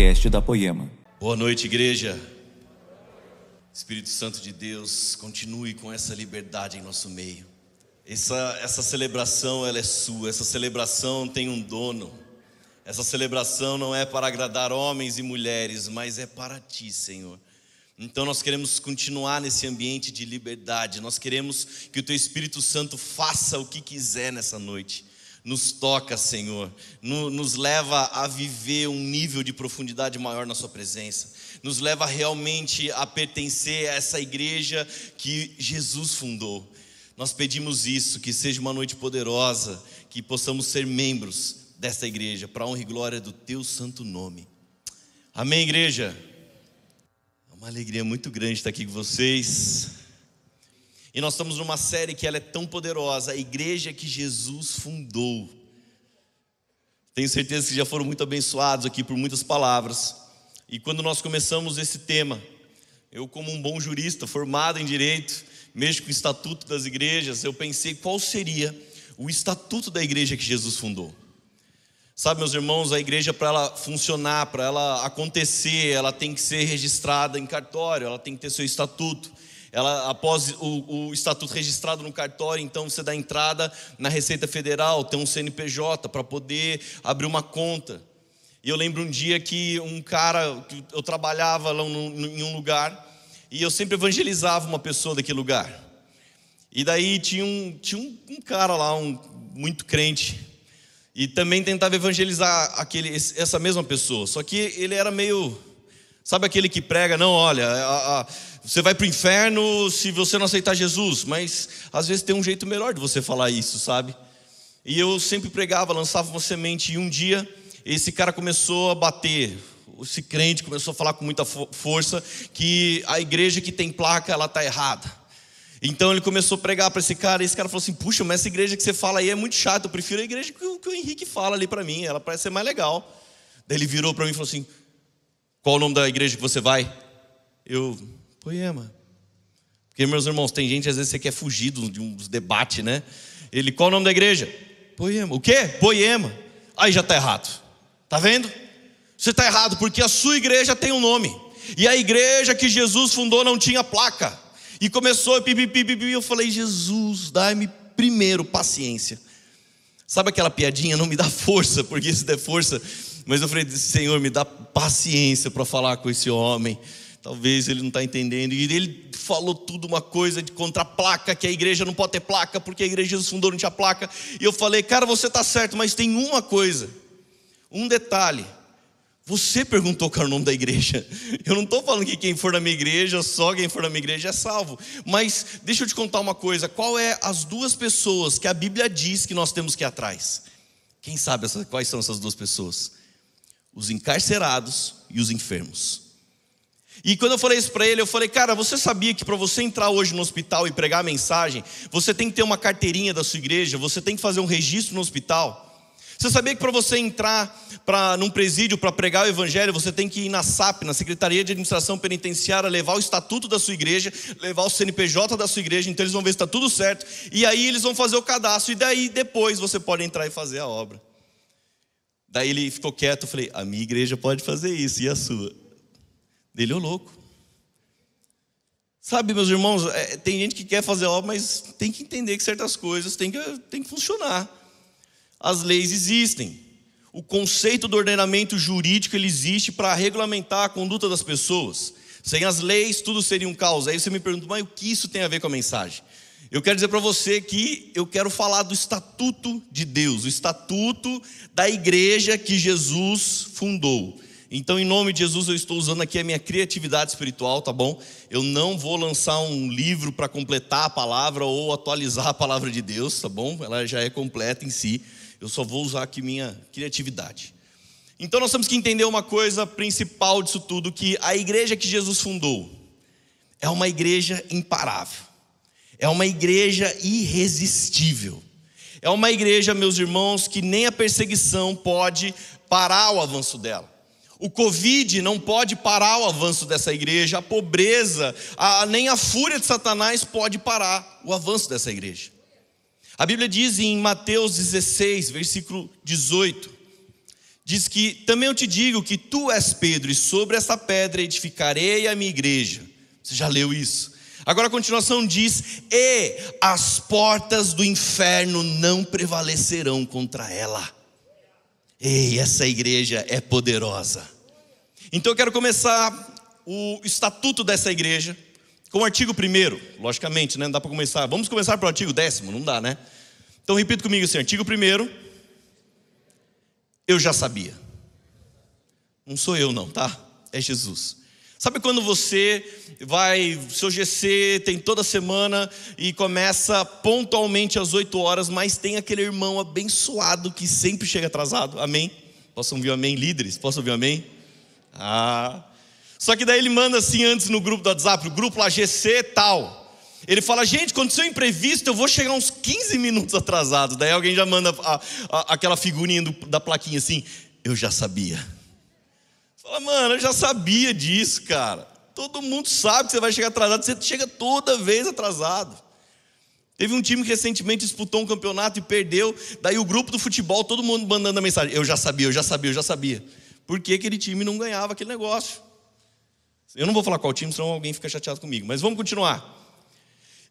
podcast da Poema. Boa noite, igreja. Espírito Santo de Deus, continue com essa liberdade em nosso meio. Essa, essa celebração, ela é sua. Essa celebração tem um dono. Essa celebração não é para agradar homens e mulheres, mas é para ti, Senhor. Então nós queremos continuar nesse ambiente de liberdade. Nós queremos que o teu Espírito Santo faça o que quiser nessa noite nos toca, Senhor, nos leva a viver um nível de profundidade maior na Sua presença, nos leva realmente a pertencer a essa igreja que Jesus fundou. Nós pedimos isso, que seja uma noite poderosa, que possamos ser membros dessa igreja, para a honra e glória do Teu santo nome. Amém, igreja? É uma alegria muito grande estar aqui com vocês. E nós estamos numa série que ela é tão poderosa, a igreja que Jesus fundou. Tenho certeza que já foram muito abençoados aqui por muitas palavras. E quando nós começamos esse tema, eu como um bom jurista formado em direito, mexo com o estatuto das igrejas, eu pensei qual seria o estatuto da igreja que Jesus fundou. Sabe, meus irmãos, a igreja para ela funcionar, para ela acontecer, ela tem que ser registrada em cartório, ela tem que ter seu estatuto. Ela, após o, o, estatuto registrado no cartório, então você dá entrada na Receita Federal, tem um CNPJ para poder abrir uma conta. E eu lembro um dia que um cara, eu trabalhava lá em um lugar, e eu sempre evangelizava uma pessoa daquele lugar. E daí tinha um, tinha um, um cara lá, um, muito crente, e também tentava evangelizar aquele, essa mesma pessoa. Só que ele era meio, sabe aquele que prega, não, olha, a, a, você vai para o inferno se você não aceitar Jesus, mas às vezes tem um jeito melhor de você falar isso, sabe? E eu sempre pregava, lançava uma semente, e um dia esse cara começou a bater, esse crente começou a falar com muita força que a igreja que tem placa, ela está errada. Então ele começou a pregar para esse cara, e esse cara falou assim: Puxa, mas essa igreja que você fala aí é muito chata, eu prefiro a igreja que o, que o Henrique fala ali para mim, ela parece ser mais legal. Daí ele virou para mim e falou assim: Qual o nome da igreja que você vai? Eu, Poema. Porque, meus irmãos, tem gente, às vezes, você quer fugir de uns debates, né? Ele, qual o nome da igreja? Poema. O quê? Poema. Aí já está errado. Tá vendo? Você está errado, porque a sua igreja tem um nome. E a igreja que Jesus fundou não tinha placa. E começou, pipi, pipi, pipi, eu falei, Jesus, dai-me primeiro paciência. Sabe aquela piadinha? Não me dá força, porque se der força. Mas eu falei, Senhor, me dá paciência para falar com esse homem talvez ele não está entendendo. E ele falou tudo uma coisa de contra a placa, que a igreja não pode ter placa, porque a igreja Jesus fundou não tinha placa. E eu falei, cara, você está certo, mas tem uma coisa, um detalhe. Você perguntou qual é o nome da igreja. Eu não estou falando que quem for na minha igreja, só quem for na minha igreja é salvo. Mas deixa eu te contar uma coisa: qual é as duas pessoas que a Bíblia diz que nós temos que ir atrás? Quem sabe quais são essas duas pessoas? Os encarcerados e os enfermos. E quando eu falei isso para ele, eu falei, cara, você sabia que para você entrar hoje no hospital e pregar a mensagem, você tem que ter uma carteirinha da sua igreja, você tem que fazer um registro no hospital? Você sabia que para você entrar para num presídio para pregar o evangelho, você tem que ir na SAP, na Secretaria de Administração Penitenciária, levar o estatuto da sua igreja, levar o CNPJ da sua igreja, então eles vão ver se está tudo certo, e aí eles vão fazer o cadastro, e daí depois você pode entrar e fazer a obra. Daí ele ficou quieto, eu falei, a minha igreja pode fazer isso, e a sua? Ele é louco. Sabe, meus irmãos, é, tem gente que quer fazer obra, mas tem que entender que certas coisas têm que, têm que funcionar. As leis existem. O conceito do ordenamento jurídico ele existe para regulamentar a conduta das pessoas. Sem as leis, tudo seria um caos. Aí você me pergunta, mas o que isso tem a ver com a mensagem? Eu quero dizer para você que eu quero falar do estatuto de Deus, o estatuto da igreja que Jesus fundou. Então, em nome de Jesus, eu estou usando aqui a minha criatividade espiritual, tá bom? Eu não vou lançar um livro para completar a palavra ou atualizar a palavra de Deus, tá bom? Ela já é completa em si. Eu só vou usar aqui minha criatividade. Então, nós temos que entender uma coisa principal disso tudo: que a igreja que Jesus fundou é uma igreja imparável, é uma igreja irresistível. É uma igreja, meus irmãos, que nem a perseguição pode parar o avanço dela. O Covid não pode parar o avanço dessa igreja, a pobreza, a, nem a fúria de Satanás pode parar o avanço dessa igreja. A Bíblia diz em Mateus 16, versículo 18: diz que também eu te digo que tu és Pedro, e sobre essa pedra edificarei a minha igreja. Você já leu isso? Agora a continuação diz: E as portas do inferno não prevalecerão contra ela. Ei, essa igreja é poderosa. Então eu quero começar o estatuto dessa igreja com o artigo 1, logicamente, né? Não dá para começar. Vamos começar pelo artigo décimo, não dá, né? Então repita comigo assim: artigo 1, eu já sabia. Não sou eu, não, tá? É Jesus. Sabe quando você vai, seu GC tem toda semana e começa pontualmente às 8 horas, mas tem aquele irmão abençoado que sempre chega atrasado? Amém? Posso ouvir um amém, líderes? Posso ouvir um amém? Ah. Só que daí ele manda assim antes no grupo do WhatsApp, o grupo lá GC tal. Ele fala, gente, aconteceu um imprevisto, eu vou chegar uns 15 minutos atrasado. Daí alguém já manda a, a, aquela figurinha do, da plaquinha assim, eu já sabia. Fala, mano, eu já sabia disso, cara. Todo mundo sabe que você vai chegar atrasado, você chega toda vez atrasado. Teve um time que recentemente disputou um campeonato e perdeu. Daí o grupo do futebol, todo mundo mandando a mensagem: Eu já sabia, eu já sabia, eu já sabia. Por que aquele time não ganhava aquele negócio? Eu não vou falar qual time, senão alguém fica chateado comigo. Mas vamos continuar.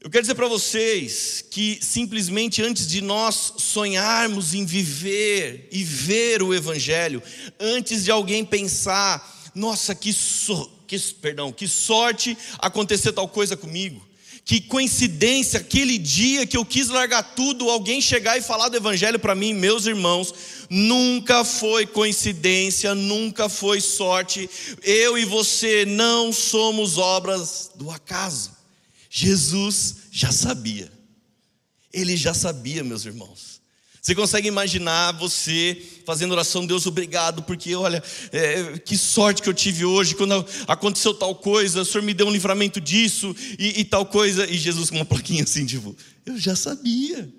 Eu quero dizer para vocês que simplesmente antes de nós sonharmos em viver e ver o Evangelho, antes de alguém pensar, nossa, que, so, que, perdão, que sorte acontecer tal coisa comigo, que coincidência, aquele dia que eu quis largar tudo, alguém chegar e falar do Evangelho para mim, meus irmãos, nunca foi coincidência, nunca foi sorte, eu e você não somos obras do acaso. Jesus já sabia. Ele já sabia, meus irmãos. Você consegue imaginar você fazendo oração, Deus, obrigado, porque olha, é, que sorte que eu tive hoje, quando aconteceu tal coisa, o Senhor me deu um livramento disso e, e tal coisa, e Jesus com uma plaquinha assim, tipo, eu já sabia.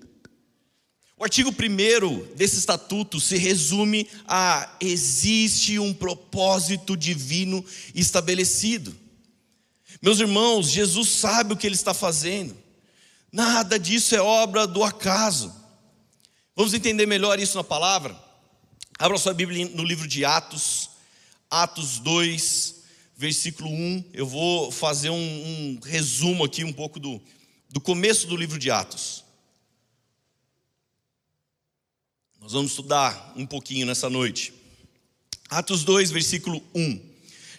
O artigo 1 desse estatuto se resume a: existe um propósito divino estabelecido. Meus irmãos, Jesus sabe o que ele está fazendo. Nada disso é obra do acaso. Vamos entender melhor isso na palavra? Abra sua Bíblia no livro de Atos, Atos 2, versículo 1. Eu vou fazer um, um resumo aqui um pouco do, do começo do livro de Atos. Nós vamos estudar um pouquinho nessa noite. Atos 2, versículo 1.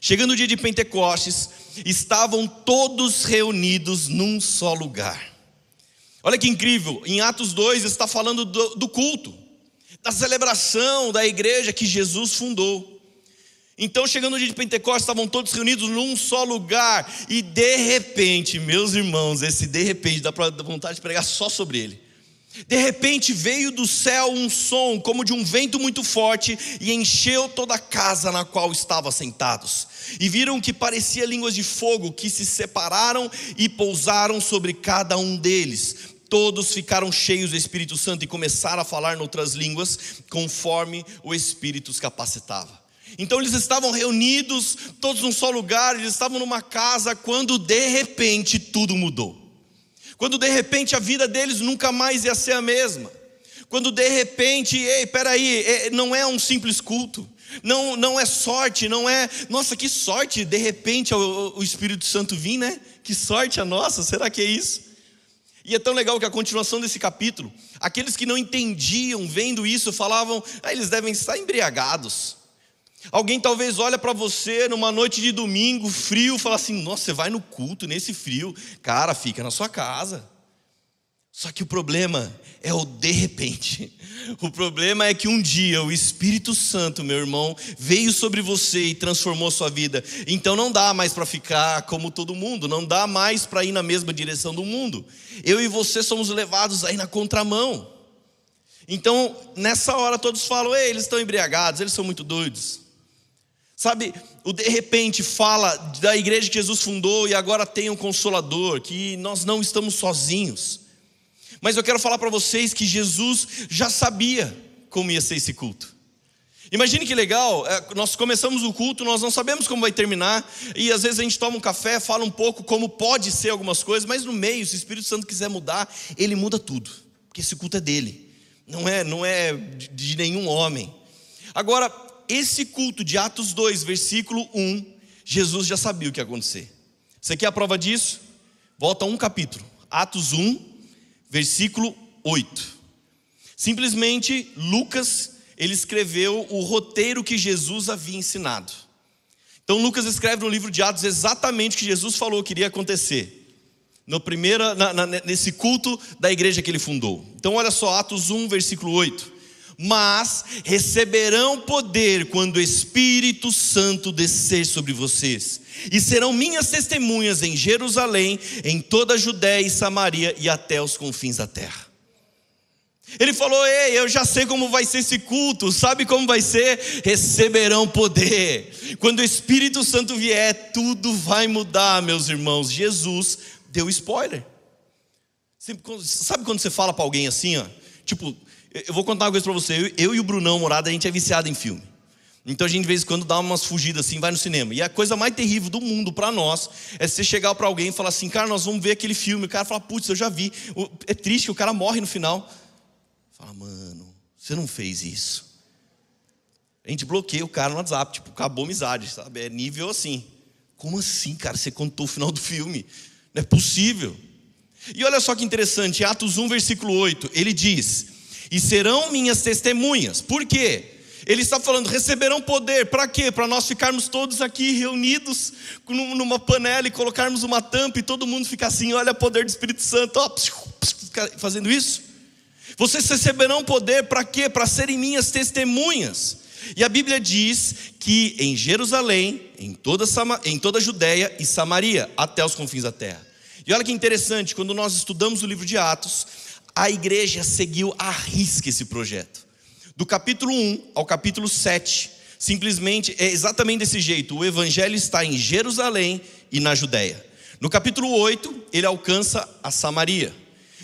Chegando o dia de Pentecostes, estavam todos reunidos num só lugar. Olha que incrível, em Atos 2 está falando do, do culto, da celebração da igreja que Jesus fundou. Então, chegando o dia de Pentecostes, estavam todos reunidos num só lugar, e de repente, meus irmãos, esse de repente dá para vontade de pregar só sobre ele. De repente veio do céu um som como de um vento muito forte e encheu toda a casa na qual estavam sentados. E viram que parecia línguas de fogo que se separaram e pousaram sobre cada um deles. Todos ficaram cheios do Espírito Santo e começaram a falar em outras línguas, conforme o Espírito os capacitava. Então eles estavam reunidos, todos num só lugar, eles estavam numa casa, quando de repente tudo mudou. Quando de repente a vida deles nunca mais ia ser a mesma. Quando de repente, ei, peraí, é, não é um simples culto. Não, não é sorte, não é, nossa, que sorte, de repente o, o Espírito Santo vir, né? Que sorte a nossa, será que é isso? E é tão legal que a continuação desse capítulo, aqueles que não entendiam, vendo isso, falavam, ah, eles devem estar embriagados. Alguém talvez olha para você numa noite de domingo, frio, fala assim: "Nossa, você vai no culto nesse frio". Cara, fica na sua casa. Só que o problema é o de repente. O problema é que um dia o Espírito Santo, meu irmão, veio sobre você e transformou sua vida. Então não dá mais para ficar como todo mundo, não dá mais para ir na mesma direção do mundo. Eu e você somos levados aí na contramão. Então, nessa hora todos falam: "Ei, eles estão embriagados, eles são muito doidos". Sabe, o de repente fala da igreja que Jesus fundou e agora tem um consolador, que nós não estamos sozinhos. Mas eu quero falar para vocês que Jesus já sabia como ia ser esse culto. Imagine que legal, é, nós começamos o culto, nós não sabemos como vai terminar, e às vezes a gente toma um café, fala um pouco como pode ser algumas coisas, mas no meio, se o Espírito Santo quiser mudar, ele muda tudo, porque esse culto é dele, não é, não é de nenhum homem. Agora, esse culto de Atos 2, versículo 1, Jesus já sabia o que ia acontecer. Você quer a prova disso? Volta um capítulo, Atos 1, versículo 8. Simplesmente Lucas, ele escreveu o roteiro que Jesus havia ensinado. Então Lucas escreve no livro de Atos exatamente o que Jesus falou que iria acontecer. No primeira, na, na, nesse culto da igreja que ele fundou. Então olha só, Atos 1, versículo 8 mas receberão poder quando o Espírito Santo descer sobre vocês, e serão minhas testemunhas em Jerusalém, em toda a Judéia e Samaria e até os confins da terra. Ele falou: Ei, eu já sei como vai ser esse culto, sabe como vai ser? Receberão poder. Quando o Espírito Santo vier, tudo vai mudar, meus irmãos. Jesus deu spoiler. Sabe quando você fala para alguém assim, ó? Tipo, eu vou contar uma coisa para você. Eu, eu, e o Brunão Morada, a gente é viciado em filme. Então a gente de vez em quando dá umas fugidas assim, vai no cinema. E a coisa mais terrível do mundo para nós é você chegar para alguém e falar assim, cara, nós vamos ver aquele filme. O cara fala, putz, eu já vi. É triste o cara morre no final. Fala, mano, você não fez isso. A gente bloqueia o cara no WhatsApp, tipo, acabou a amizade, sabe? É nível assim. Como assim, cara? Você contou o final do filme? Não é possível. E olha só que interessante, Atos 1, versículo 8, ele diz: e serão minhas testemunhas. Por quê? Ele está falando, receberão poder, para quê? Para nós ficarmos todos aqui reunidos numa panela e colocarmos uma tampa e todo mundo ficar assim, olha o poder do Espírito Santo, ó, fazendo isso. Vocês receberão poder para quê? Para serem minhas testemunhas. E a Bíblia diz que em Jerusalém, em toda, em toda a Judéia e Samaria, até os confins da terra. E olha que interessante, quando nós estudamos o livro de Atos, a igreja seguiu à risca esse projeto. Do capítulo 1 ao capítulo 7, simplesmente é exatamente desse jeito. O evangelho está em Jerusalém e na Judéia. No capítulo 8, ele alcança a Samaria.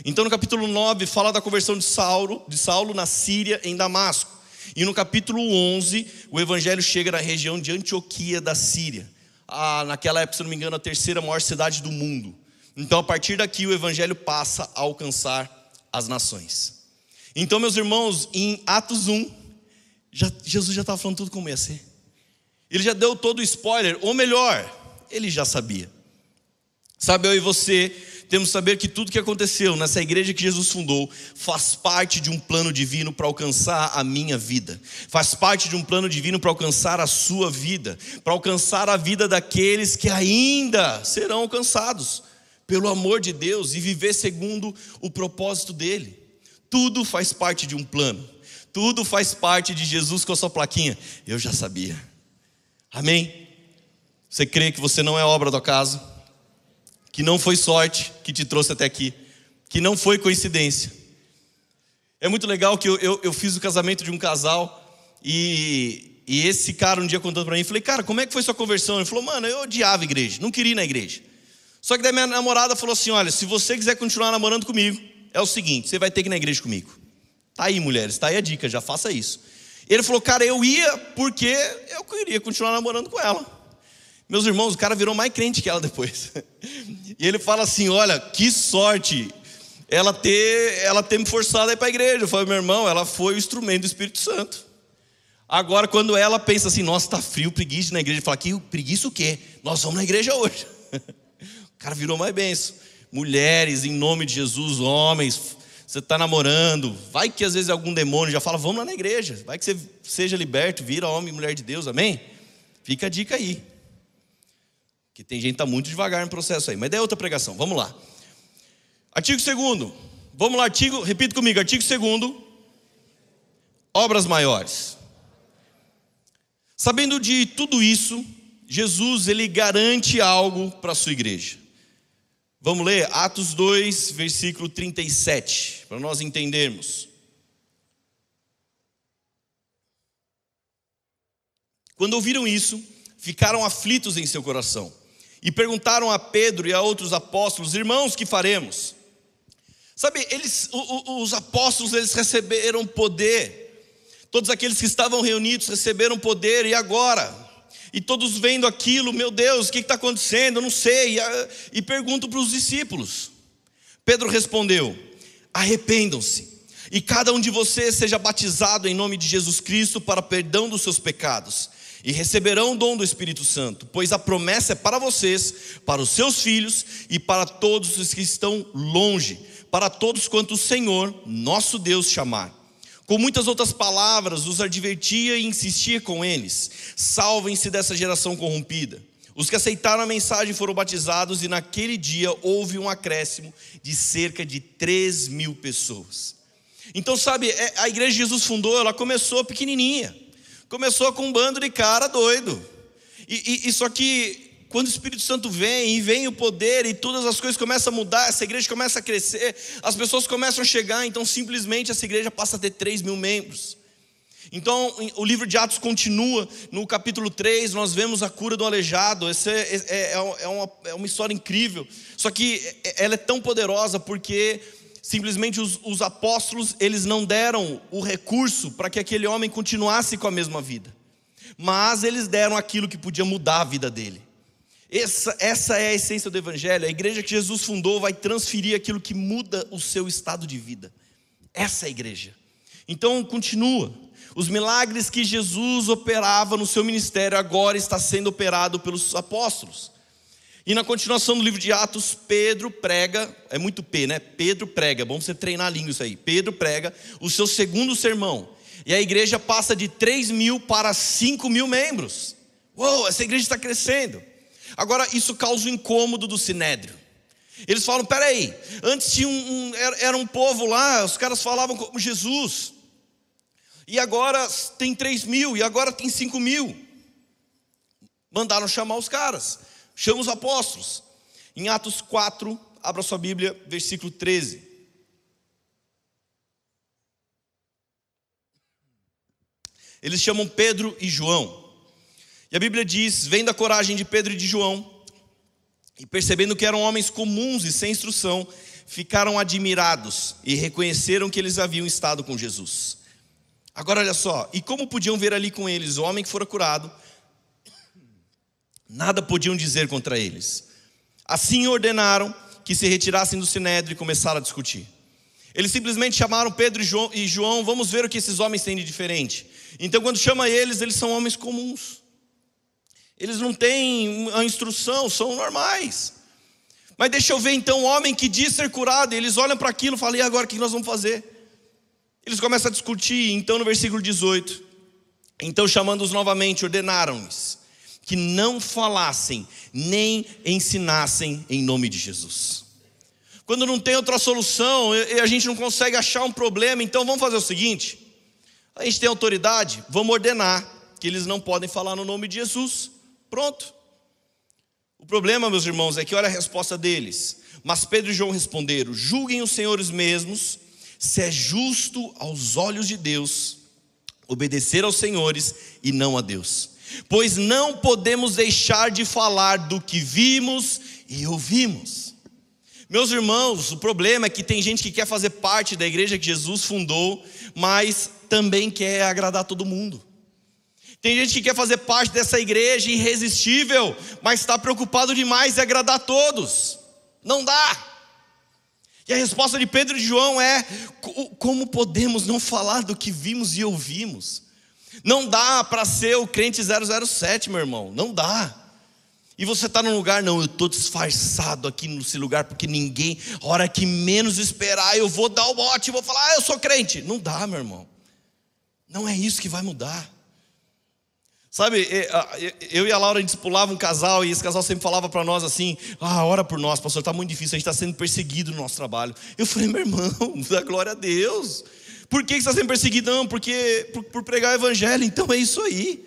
Então no capítulo 9 fala da conversão de Saulo, de Saulo na Síria em Damasco. E no capítulo 11, o evangelho chega na região de Antioquia da Síria. Ah, naquela época, se não me engano, a terceira maior cidade do mundo. Então, a partir daqui, o evangelho passa a alcançar as nações. Então, meus irmãos, em Atos 1, já, Jesus já estava falando tudo como ia ser. Ele já deu todo o spoiler, ou melhor, ele já sabia. Sabe, eu e você temos que saber que tudo que aconteceu nessa igreja que Jesus fundou faz parte de um plano divino para alcançar a minha vida, faz parte de um plano divino para alcançar a sua vida, para alcançar a vida daqueles que ainda serão alcançados pelo amor de Deus e viver segundo o propósito dele. Tudo faz parte de um plano. Tudo faz parte de Jesus com a sua plaquinha. Eu já sabia. Amém? Você crê que você não é obra do acaso? Que não foi sorte que te trouxe até aqui? Que não foi coincidência? É muito legal que eu, eu, eu fiz o casamento de um casal e, e esse cara um dia contando para mim, falei, cara, como é que foi sua conversão? Ele falou, mano, eu odiava a igreja, não queria ir na igreja. Só que daí minha namorada falou assim: olha, se você quiser continuar namorando comigo, é o seguinte, você vai ter que ir na igreja comigo. Tá aí, mulheres, tá aí a dica, já faça isso. Ele falou, cara, eu ia porque eu queria continuar namorando com ela. Meus irmãos, o cara virou mais crente que ela depois. E ele fala assim: olha, que sorte ela ter, ela ter me forçado a ir para a igreja. Eu falei, meu irmão, ela foi o instrumento do Espírito Santo. Agora, quando ela pensa assim, nossa, está frio, preguiça na igreja, fala, que preguiça o quê? Nós vamos na igreja hoje. Cara virou mais benção. Mulheres, em nome de Jesus, homens, você está namorando, vai que às vezes algum demônio já fala, vamos lá na igreja, vai que você seja liberto, vira homem e mulher de Deus, amém? Fica a dica aí. Que tem gente que está muito devagar no processo aí, mas é outra pregação, vamos lá. Artigo 2 vamos lá, artigo, repita comigo, artigo 2 obras maiores. Sabendo de tudo isso, Jesus ele garante algo para a sua igreja. Vamos ler Atos 2, versículo 37, para nós entendermos. Quando ouviram isso, ficaram aflitos em seu coração e perguntaram a Pedro e a outros apóstolos: Irmãos, que faremos? Sabe, eles, os apóstolos, eles receberam poder. Todos aqueles que estavam reunidos receberam poder e agora e todos vendo aquilo, meu Deus, o que está acontecendo? Eu não sei. E, e pergunto para os discípulos. Pedro respondeu: arrependam-se E cada um de vocês seja batizado em nome de Jesus Cristo para perdão dos seus pecados, e receberão o dom do Espírito Santo, pois a promessa é para vocês, para os seus filhos e para todos os que estão longe, para todos quanto o Senhor, nosso Deus, chamar. Com muitas outras palavras, os advertia e insistia com eles: salvem-se dessa geração corrompida. Os que aceitaram a mensagem foram batizados, e naquele dia houve um acréscimo de cerca de 3 mil pessoas. Então, sabe, é, a igreja de Jesus fundou, ela começou pequenininha, começou com um bando de cara doido. E, e, e só que quando o Espírito Santo vem e vem o poder e todas as coisas começam a mudar, essa igreja começa a crescer, as pessoas começam a chegar, então simplesmente essa igreja passa a ter 3 mil membros. Então o livro de Atos continua, no capítulo 3, nós vemos a cura do aleijado, essa é, é, é, é, uma, é uma história incrível, só que ela é tão poderosa porque simplesmente os, os apóstolos, eles não deram o recurso para que aquele homem continuasse com a mesma vida, mas eles deram aquilo que podia mudar a vida dele. Essa, essa é a essência do Evangelho. A igreja que Jesus fundou vai transferir aquilo que muda o seu estado de vida. Essa é a igreja. Então, continua. Os milagres que Jesus operava no seu ministério agora está sendo operado pelos apóstolos. E na continuação do livro de Atos, Pedro prega, é muito P, né? Pedro prega, é bom você treinar a língua isso aí. Pedro prega o seu segundo sermão. E a igreja passa de 3 mil para 5 mil membros. Uou, essa igreja está crescendo. Agora, isso causa o incômodo do sinédrio. Eles falam: peraí, antes tinha um, um, era um povo lá, os caras falavam como Jesus, e agora tem 3 mil, e agora tem 5 mil. Mandaram chamar os caras, chama os apóstolos. Em Atos 4, abra sua Bíblia, versículo 13. Eles chamam Pedro e João. E a Bíblia diz: vendo a coragem de Pedro e de João, e percebendo que eram homens comuns e sem instrução, ficaram admirados e reconheceram que eles haviam estado com Jesus. Agora olha só, e como podiam ver ali com eles o homem que fora curado, nada podiam dizer contra eles. Assim ordenaram que se retirassem do sinédrio e começaram a discutir. Eles simplesmente chamaram Pedro e João, vamos ver o que esses homens têm de diferente. Então, quando chama eles, eles são homens comuns. Eles não têm a instrução, são normais. Mas deixa eu ver então o homem que diz ser curado, eles olham para aquilo falam: e agora o que nós vamos fazer? Eles começam a discutir, então no versículo 18: Então chamando-os novamente, ordenaram-lhes que não falassem nem ensinassem em nome de Jesus. Quando não tem outra solução, e a gente não consegue achar um problema, então vamos fazer o seguinte: a gente tem autoridade, vamos ordenar que eles não podem falar no nome de Jesus. Pronto. O problema, meus irmãos, é que olha a resposta deles. Mas Pedro e João responderam: julguem os senhores mesmos, se é justo aos olhos de Deus obedecer aos senhores e não a Deus. Pois não podemos deixar de falar do que vimos e ouvimos. Meus irmãos, o problema é que tem gente que quer fazer parte da igreja que Jesus fundou, mas também quer agradar todo mundo. Tem gente que quer fazer parte dessa igreja irresistível, mas está preocupado demais em agradar a todos. Não dá. E a resposta de Pedro e de João é: como podemos não falar do que vimos e ouvimos? Não dá para ser o crente 007, meu irmão, não dá. E você está num lugar, não, eu estou disfarçado aqui nesse lugar, porque ninguém, a hora que menos esperar, eu vou dar o bote, vou falar, ah, eu sou crente. Não dá, meu irmão. Não é isso que vai mudar. Sabe, eu e a Laura a gente pulava um casal e esse casal sempre falava para nós assim: Ah, ora por nós, pastor, está muito difícil, a gente está sendo perseguido no nosso trabalho. Eu falei, meu irmão, da glória a Deus. Por que você está sendo perseguido? Não, porque por, por pregar o evangelho, então é isso aí.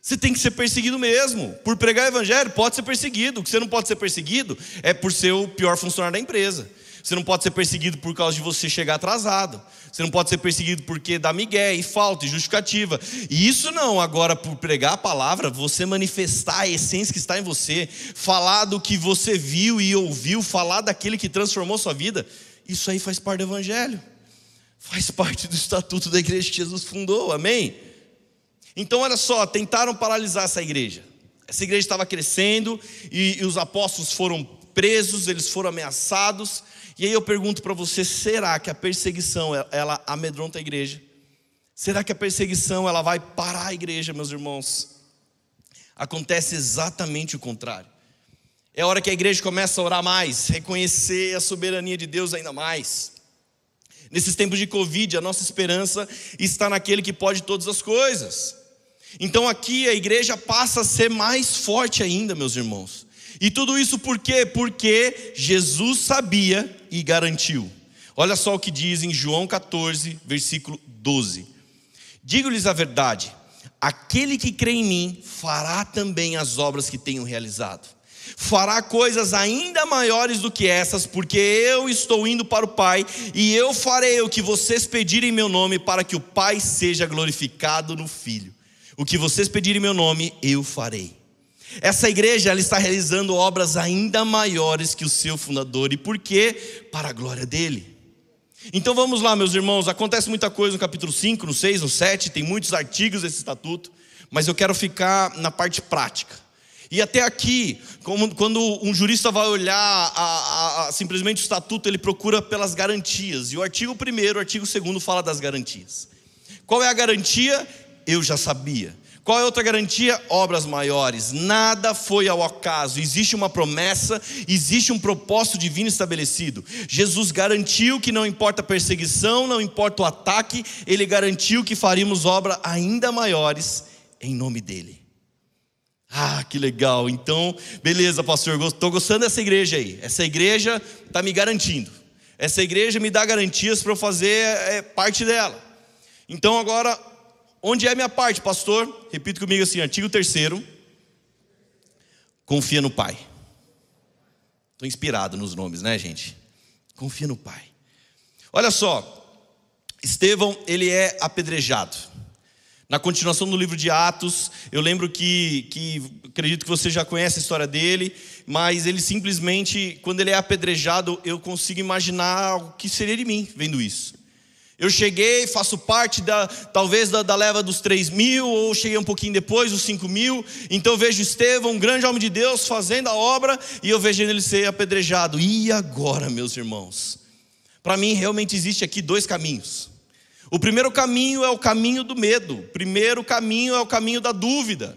Você tem que ser perseguido mesmo. Por pregar o evangelho, pode ser perseguido. O que você não pode ser perseguido é por ser o pior funcionário da empresa. Você não pode ser perseguido por causa de você chegar atrasado. Você não pode ser perseguido porque dá migué e falta e justificativa. E isso não, agora por pregar a palavra, você manifestar a essência que está em você, falar do que você viu e ouviu, falar daquele que transformou sua vida, isso aí faz parte do evangelho. Faz parte do estatuto da igreja que Jesus fundou. Amém? Então, olha só, tentaram paralisar essa igreja. Essa igreja estava crescendo e, e os apóstolos foram presos, eles foram ameaçados. E aí eu pergunto para você: será que a perseguição ela amedronta a igreja? Será que a perseguição ela vai parar a igreja, meus irmãos? Acontece exatamente o contrário. É hora que a igreja começa a orar mais, reconhecer a soberania de Deus ainda mais. Nesses tempos de Covid, a nossa esperança está naquele que pode todas as coisas. Então aqui a igreja passa a ser mais forte ainda, meus irmãos. E tudo isso por quê? Porque Jesus sabia e garantiu. Olha só o que diz em João 14, versículo 12: Digo-lhes a verdade, aquele que crê em mim fará também as obras que tenho realizado fará coisas ainda maiores do que essas, porque eu estou indo para o Pai, e eu farei o que vocês pedirem em meu nome, para que o Pai seja glorificado no Filho. O que vocês pedirem em meu nome, eu farei. Essa igreja ela está realizando obras ainda maiores que o seu fundador, e por quê? Para a glória dele. Então vamos lá, meus irmãos, acontece muita coisa no capítulo 5, no 6, no 7, tem muitos artigos desse estatuto, mas eu quero ficar na parte prática. E até aqui, quando um jurista vai olhar a, a, a, simplesmente o estatuto, ele procura pelas garantias. E o artigo 1 o artigo 2 fala das garantias. Qual é a garantia? Eu já sabia. Qual é outra garantia? Obras maiores. Nada foi ao acaso. Existe uma promessa, existe um propósito divino estabelecido. Jesus garantiu que não importa a perseguição, não importa o ataque, ele garantiu que faríamos obras ainda maiores em nome dele. Ah, que legal. Então, beleza, pastor, estou gostando dessa igreja aí. Essa igreja está me garantindo. Essa igreja me dá garantias para eu fazer é, parte dela. Então, agora, onde é minha parte, pastor? Repita comigo assim: artigo 3. Confia no Pai. Estou inspirado nos nomes, né, gente? Confia no Pai. Olha só, Estevão, ele é apedrejado. Na continuação do livro de Atos, eu lembro que, que acredito que você já conhece a história dele, mas ele simplesmente, quando ele é apedrejado, eu consigo imaginar o que seria de mim vendo isso. Eu cheguei, faço parte da, talvez da, da leva dos 3 mil, ou cheguei um pouquinho depois, dos 5 mil. Então eu vejo Estevão, um grande homem de Deus, fazendo a obra, e eu vejo ele ser apedrejado. E agora, meus irmãos? Para mim, realmente existe aqui dois caminhos. O primeiro caminho é o caminho do medo, o primeiro caminho é o caminho da dúvida,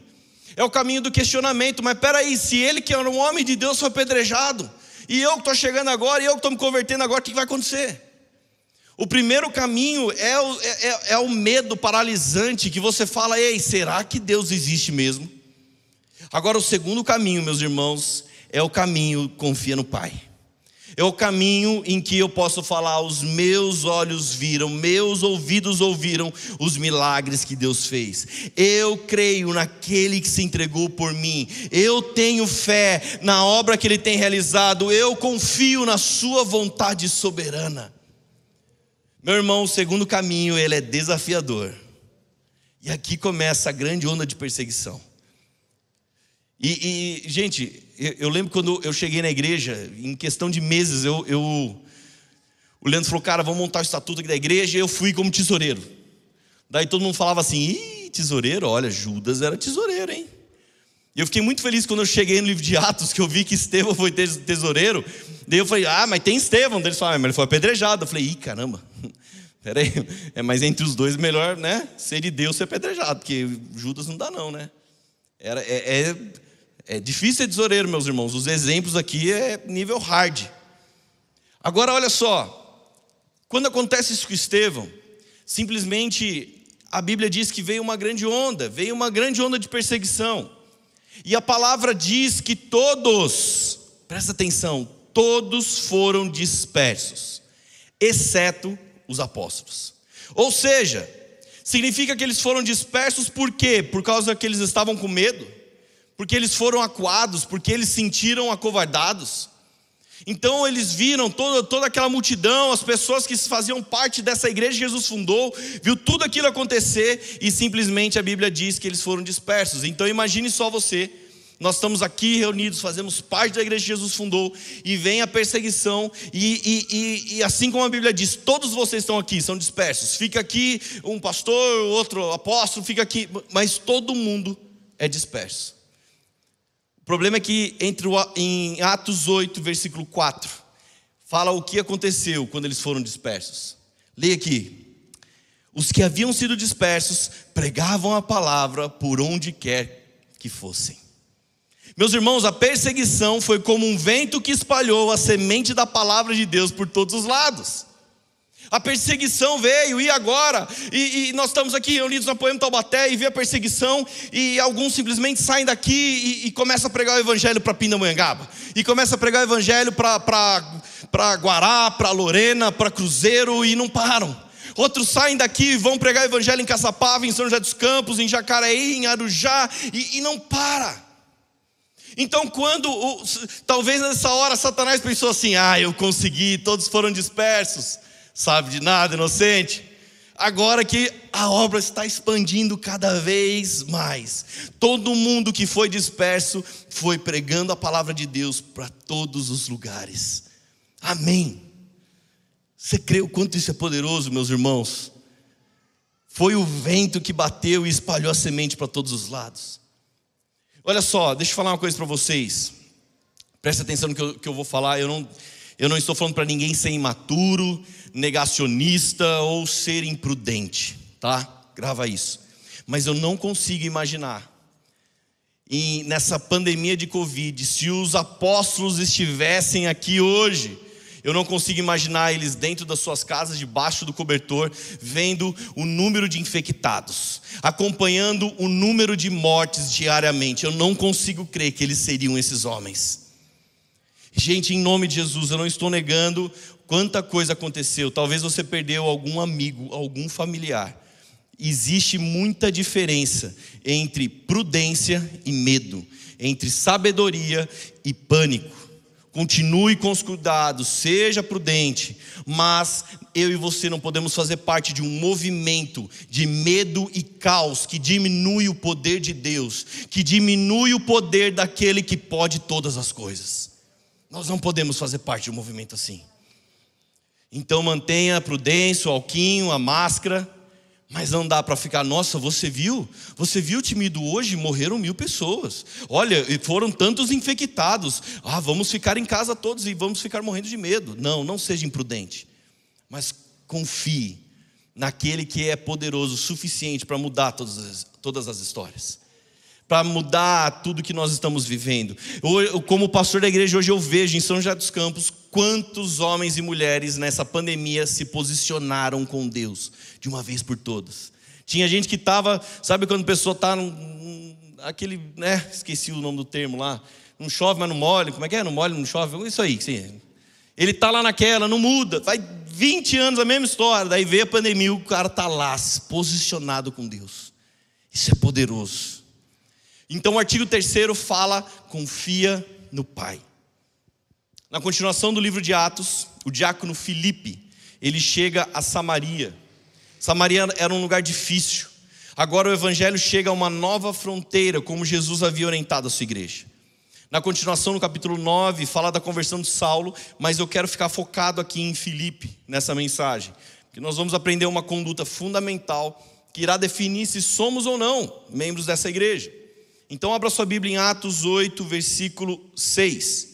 é o caminho do questionamento. Mas peraí, se ele que era um homem de Deus foi apedrejado, e eu que estou chegando agora, e eu que estou me convertendo agora, o que vai acontecer? O primeiro caminho é o, é, é, é o medo paralisante que você fala, ei, será que Deus existe mesmo? Agora, o segundo caminho, meus irmãos, é o caminho confia no Pai. É o caminho em que eu posso falar: os meus olhos viram, meus ouvidos ouviram os milagres que Deus fez. Eu creio naquele que se entregou por mim. Eu tenho fé na obra que ele tem realizado. Eu confio na sua vontade soberana. Meu irmão, o segundo caminho, ele é desafiador. E aqui começa a grande onda de perseguição. E, e gente, eu, eu, lembro quando eu cheguei na igreja, em questão de meses, eu, eu, o Leandro falou, cara, vamos montar o estatuto aqui da igreja, e eu fui como tesoureiro. Daí todo mundo falava assim, ih, tesoureiro, olha, Judas era tesoureiro, hein? E eu fiquei muito feliz quando eu cheguei no livro de Atos, que eu vi que Estevão foi tesoureiro. Daí eu falei, ah, mas tem Estevão. Daí eles falaram, ah, mas ele foi apedrejado. Eu falei, ih, caramba, peraí. É, mas entre os dois, melhor, né? Ser de Deus ser apedrejado, porque Judas não dá, não, né? Era, é, é é difícil ser tesoureiro, meus irmãos. Os exemplos aqui é nível hard. Agora, olha só. Quando acontece isso com Estevão, simplesmente a Bíblia diz que veio uma grande onda, veio uma grande onda de perseguição. E a palavra diz que todos, presta atenção, todos foram dispersos, exceto os apóstolos. Ou seja, significa que eles foram dispersos por quê? Por causa que eles estavam com medo porque eles foram acuados, porque eles sentiram acovardados. Então eles viram toda, toda aquela multidão, as pessoas que faziam parte dessa igreja que Jesus fundou, viu tudo aquilo acontecer e simplesmente a Bíblia diz que eles foram dispersos. Então imagine só você, nós estamos aqui reunidos, fazemos parte da igreja que Jesus fundou, e vem a perseguição, e, e, e, e, assim como a Bíblia diz, todos vocês estão aqui, são dispersos. Fica aqui um pastor, outro apóstolo, fica aqui, mas todo mundo é disperso. problema é que entre o, em Atos 8, versículo 4, fala o que aconteceu quando eles foram dispersos. Leia aqui. Os que haviam sido dispersos pregavam a palavra por onde quer que fossem. Meus irmãos, a perseguição foi como um vento que espalhou a semente da palavra de Deus por todos os lados. A perseguição veio, e agora? E, e, nós estamos aqui reunidos na Poema Taubaté e vê a perseguição, e alguns simplesmente saem daqui e, e começam a pregar o evangelho para Pindamonhangaba, e começam a pregar o evangelho para Guará, para Lorena, para Cruzeiro, e não param. Outros saem daqui e vão pregar o evangelho em Caçapava, em São José dos Campos, em Jacareí, em Arujá, e, e não para. Então, quando, talvez nessa hora, Satanás pensou assim: ah, eu consegui, todos foram dispersos sabe de nada, inocente. Agora que a obra está expandindo cada vez mais, todo mundo que foi disperso foi pregando a palavra de Deus para todos os lugares. Amém. Você crê o quanto isso é poderoso, meus irmãos? Foi o vento que bateu e espalhou a semente para todos os lados. Olha só, deixa eu falar uma coisa para vocês. Preste atenção no que eu, que eu vou falar. Eu não, eu não estou falando para ninguém ser imaturo, negacionista ou ser imprudente, tá? Grava isso. Mas eu não consigo imaginar nessa pandemia de Covid, se os apóstolos estivessem aqui hoje, eu não consigo imaginar eles dentro das suas casas, debaixo do cobertor, vendo o número de infectados, acompanhando o número de mortes diariamente. Eu não consigo crer que eles seriam esses homens. Gente, em nome de Jesus, eu não estou negando quanta coisa aconteceu. Talvez você perdeu algum amigo, algum familiar. Existe muita diferença entre prudência e medo, entre sabedoria e pânico. Continue com os cuidados, seja prudente, mas eu e você não podemos fazer parte de um movimento de medo e caos que diminui o poder de Deus, que diminui o poder daquele que pode todas as coisas. Nós não podemos fazer parte de um movimento assim. Então mantenha a prudência, o alquinho, a máscara, mas não dá para ficar, nossa, você viu? Você viu, timido, hoje morreram mil pessoas. Olha, foram tantos infectados. Ah, vamos ficar em casa todos e vamos ficar morrendo de medo. Não, não seja imprudente. Mas confie naquele que é poderoso o suficiente para mudar todas as, todas as histórias para mudar tudo que nós estamos vivendo. Eu, como pastor da igreja, hoje eu vejo em São José dos Campos quantos homens e mulheres nessa pandemia se posicionaram com Deus, de uma vez por todas. Tinha gente que estava, sabe quando a pessoa está num, aquele, né, esqueci o nome do termo lá, não chove, mas não molha, como é que é? Não molha, não chove, isso aí, sim. Ele está lá naquela, não muda, vai 20 anos a mesma história, daí veio a pandemia, o cara está lá, posicionado com Deus. Isso é poderoso. Então o artigo 3 fala: confia no Pai. Na continuação do livro de Atos, o diácono Filipe, ele chega a Samaria. Samaria era um lugar difícil. Agora o evangelho chega a uma nova fronteira, como Jesus havia orientado a sua igreja. Na continuação, no capítulo 9, fala da conversão de Saulo, mas eu quero ficar focado aqui em Filipe, nessa mensagem, porque nós vamos aprender uma conduta fundamental que irá definir se somos ou não membros dessa igreja. Então, abra sua Bíblia em Atos 8, versículo 6.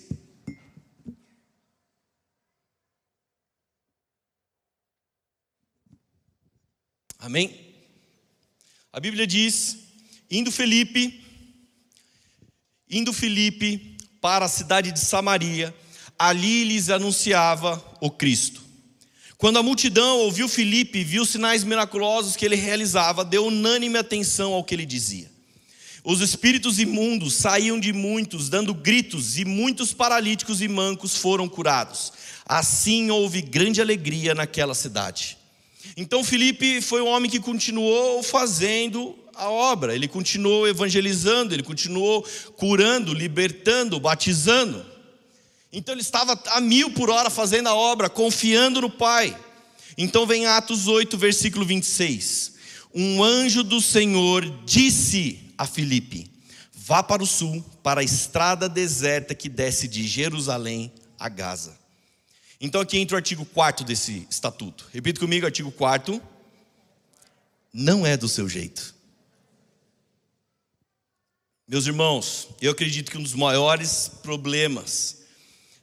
Amém? A Bíblia diz: indo Felipe, indo Felipe para a cidade de Samaria, ali lhes anunciava o Cristo. Quando a multidão ouviu Felipe e viu os sinais miraculosos que ele realizava, deu unânime atenção ao que ele dizia. Os espíritos imundos saíam de muitos, dando gritos, e muitos paralíticos e mancos foram curados. Assim houve grande alegria naquela cidade. Então Felipe foi um homem que continuou fazendo a obra, ele continuou evangelizando, ele continuou curando, libertando, batizando. Então ele estava a mil por hora fazendo a obra, confiando no Pai. Então vem Atos 8, versículo 26. Um anjo do Senhor disse a Filipe: Vá para o sul, para a estrada deserta que desce de Jerusalém a Gaza. Então aqui entra o artigo 4 desse estatuto. Repita comigo, artigo 4 não é do seu jeito. Meus irmãos, eu acredito que um dos maiores problemas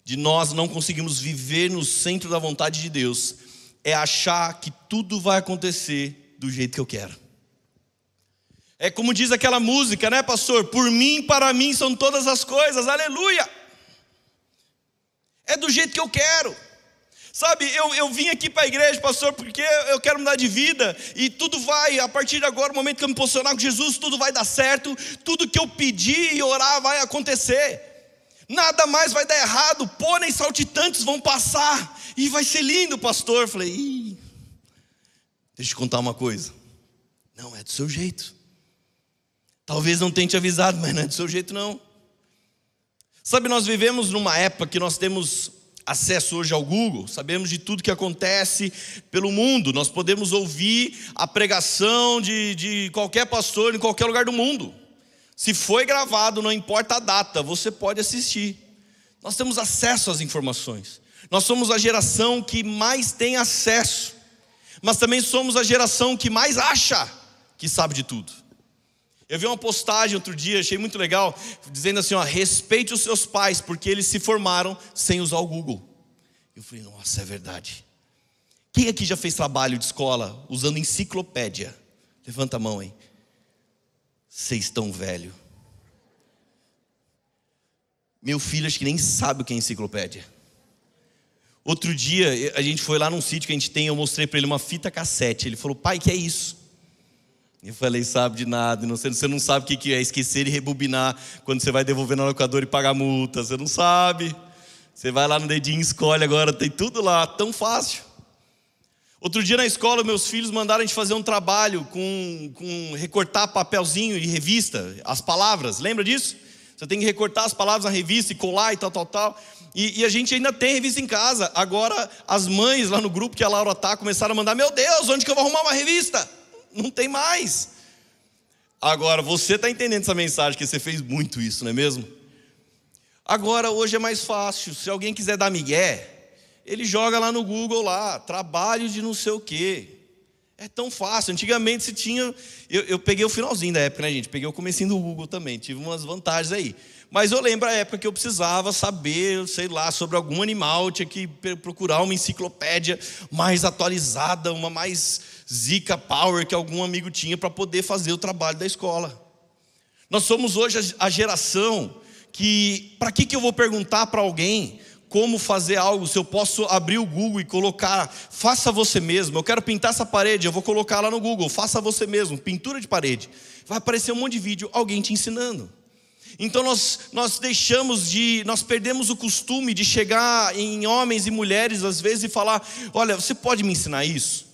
de nós não conseguirmos viver no centro da vontade de Deus é achar que tudo vai acontecer do jeito que eu quero. É como diz aquela música, né, pastor? Por mim, para mim são todas as coisas, aleluia! É do jeito que eu quero. Sabe, eu, eu vim aqui para a igreja, pastor, porque eu quero mudar de vida. E tudo vai, a partir de agora, o momento que eu me posicionar com Jesus, tudo vai dar certo, tudo que eu pedir e orar vai acontecer, nada mais vai dar errado, pônei saltitantes vão passar. E vai ser lindo, pastor. Falei, Ih, deixa eu te contar uma coisa, não é do seu jeito, talvez não tenha te avisado, mas não é do seu jeito, não. Sabe, nós vivemos numa época que nós temos acesso hoje ao Google, sabemos de tudo que acontece pelo mundo, nós podemos ouvir a pregação de, de qualquer pastor em qualquer lugar do mundo. Se foi gravado, não importa a data, você pode assistir. Nós temos acesso às informações. Nós somos a geração que mais tem acesso, mas também somos a geração que mais acha que sabe de tudo. Eu vi uma postagem outro dia, achei muito legal, dizendo assim: ó, respeite os seus pais, porque eles se formaram sem usar o Google. Eu falei, nossa, é verdade. Quem aqui já fez trabalho de escola usando enciclopédia? Levanta a mão aí. Vocês estão velho. Meu filho acho que nem sabe o que é enciclopédia. Outro dia, a gente foi lá num sítio que a gente tem, eu mostrei para ele uma fita cassete. Ele falou, pai, que é isso? Eu falei, sabe de nada, você não sabe o que é esquecer e rebobinar quando você vai devolver no locador e pagar multa, você não sabe. Você vai lá no dedinho, escolhe agora, tem tudo lá, tão fácil. Outro dia na escola, meus filhos mandaram a gente fazer um trabalho com, com recortar papelzinho e revista, as palavras, lembra disso? Você tem que recortar as palavras na revista e colar e tal, tal, tal. E, e, a gente ainda tem revista em casa. Agora, as mães lá no grupo que a Laura tá começaram a mandar: Meu Deus, onde que eu vou arrumar uma revista? Não tem mais. Agora, você está entendendo essa mensagem, que você fez muito isso, não é mesmo? Agora, hoje é mais fácil. Se alguém quiser dar migué, ele joga lá no Google lá, trabalho de não sei o quê. É tão fácil. Antigamente se tinha. Eu, eu peguei o finalzinho da época, né, gente? Peguei o comecinho do Google também. Tive umas vantagens aí. Mas eu lembro a época que eu precisava saber, sei lá, sobre algum animal, tinha que procurar uma enciclopédia mais atualizada, uma mais zica power que algum amigo tinha para poder fazer o trabalho da escola. Nós somos hoje a geração que, para que, que eu vou perguntar para alguém como fazer algo, se eu posso abrir o Google e colocar, faça você mesmo, eu quero pintar essa parede, eu vou colocar lá no Google, faça você mesmo, pintura de parede. Vai aparecer um monte de vídeo, alguém te ensinando. Então nós, nós deixamos de, nós perdemos o costume de chegar em homens e mulheres às vezes e falar: olha, você pode me ensinar isso?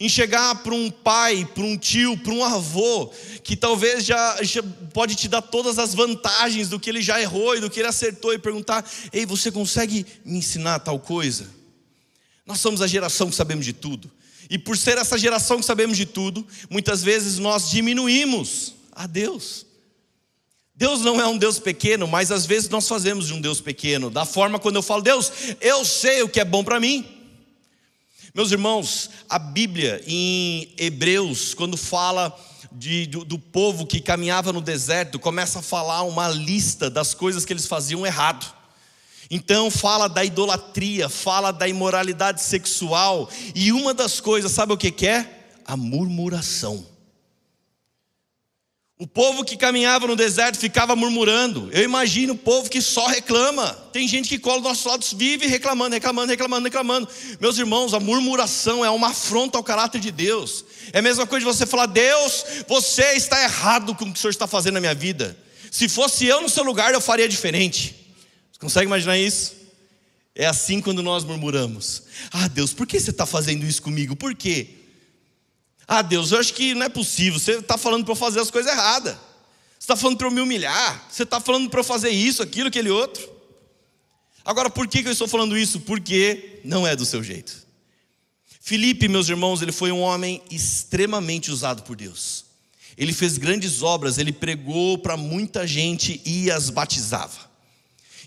Em chegar para um pai, para um tio, para um avô, que talvez já, já pode te dar todas as vantagens do que ele já errou e do que ele acertou, e perguntar: ei, você consegue me ensinar tal coisa? Nós somos a geração que sabemos de tudo, e por ser essa geração que sabemos de tudo, muitas vezes nós diminuímos a Deus. Deus não é um Deus pequeno, mas às vezes nós fazemos de um Deus pequeno, da forma quando eu falo, Deus, eu sei o que é bom para mim. Meus irmãos, a Bíblia em Hebreus, quando fala de, do, do povo que caminhava no deserto, começa a falar uma lista das coisas que eles faziam errado. Então fala da idolatria, fala da imoralidade sexual, e uma das coisas, sabe o que, que é? A murmuração. O povo que caminhava no deserto ficava murmurando. Eu imagino o povo que só reclama. Tem gente que cola dos nossos lados, vive reclamando, reclamando, reclamando, reclamando. Meus irmãos, a murmuração é uma afronta ao caráter de Deus. É a mesma coisa de você falar: Deus, você está errado com o que o Senhor está fazendo na minha vida. Se fosse eu no seu lugar, eu faria diferente. Você consegue imaginar isso? É assim quando nós murmuramos: Ah, Deus, por que você está fazendo isso comigo? Por quê? Ah, Deus, eu acho que não é possível. Você está falando para eu fazer as coisas erradas. Você está falando para eu me humilhar. Você está falando para eu fazer isso, aquilo, aquele outro. Agora, por que, eu estou falando isso? Porque não é do seu jeito. Filipe, meus irmãos, ele foi um homem extremamente usado por Deus. Ele fez grandes obras, ele pregou para muita gente e as batizava.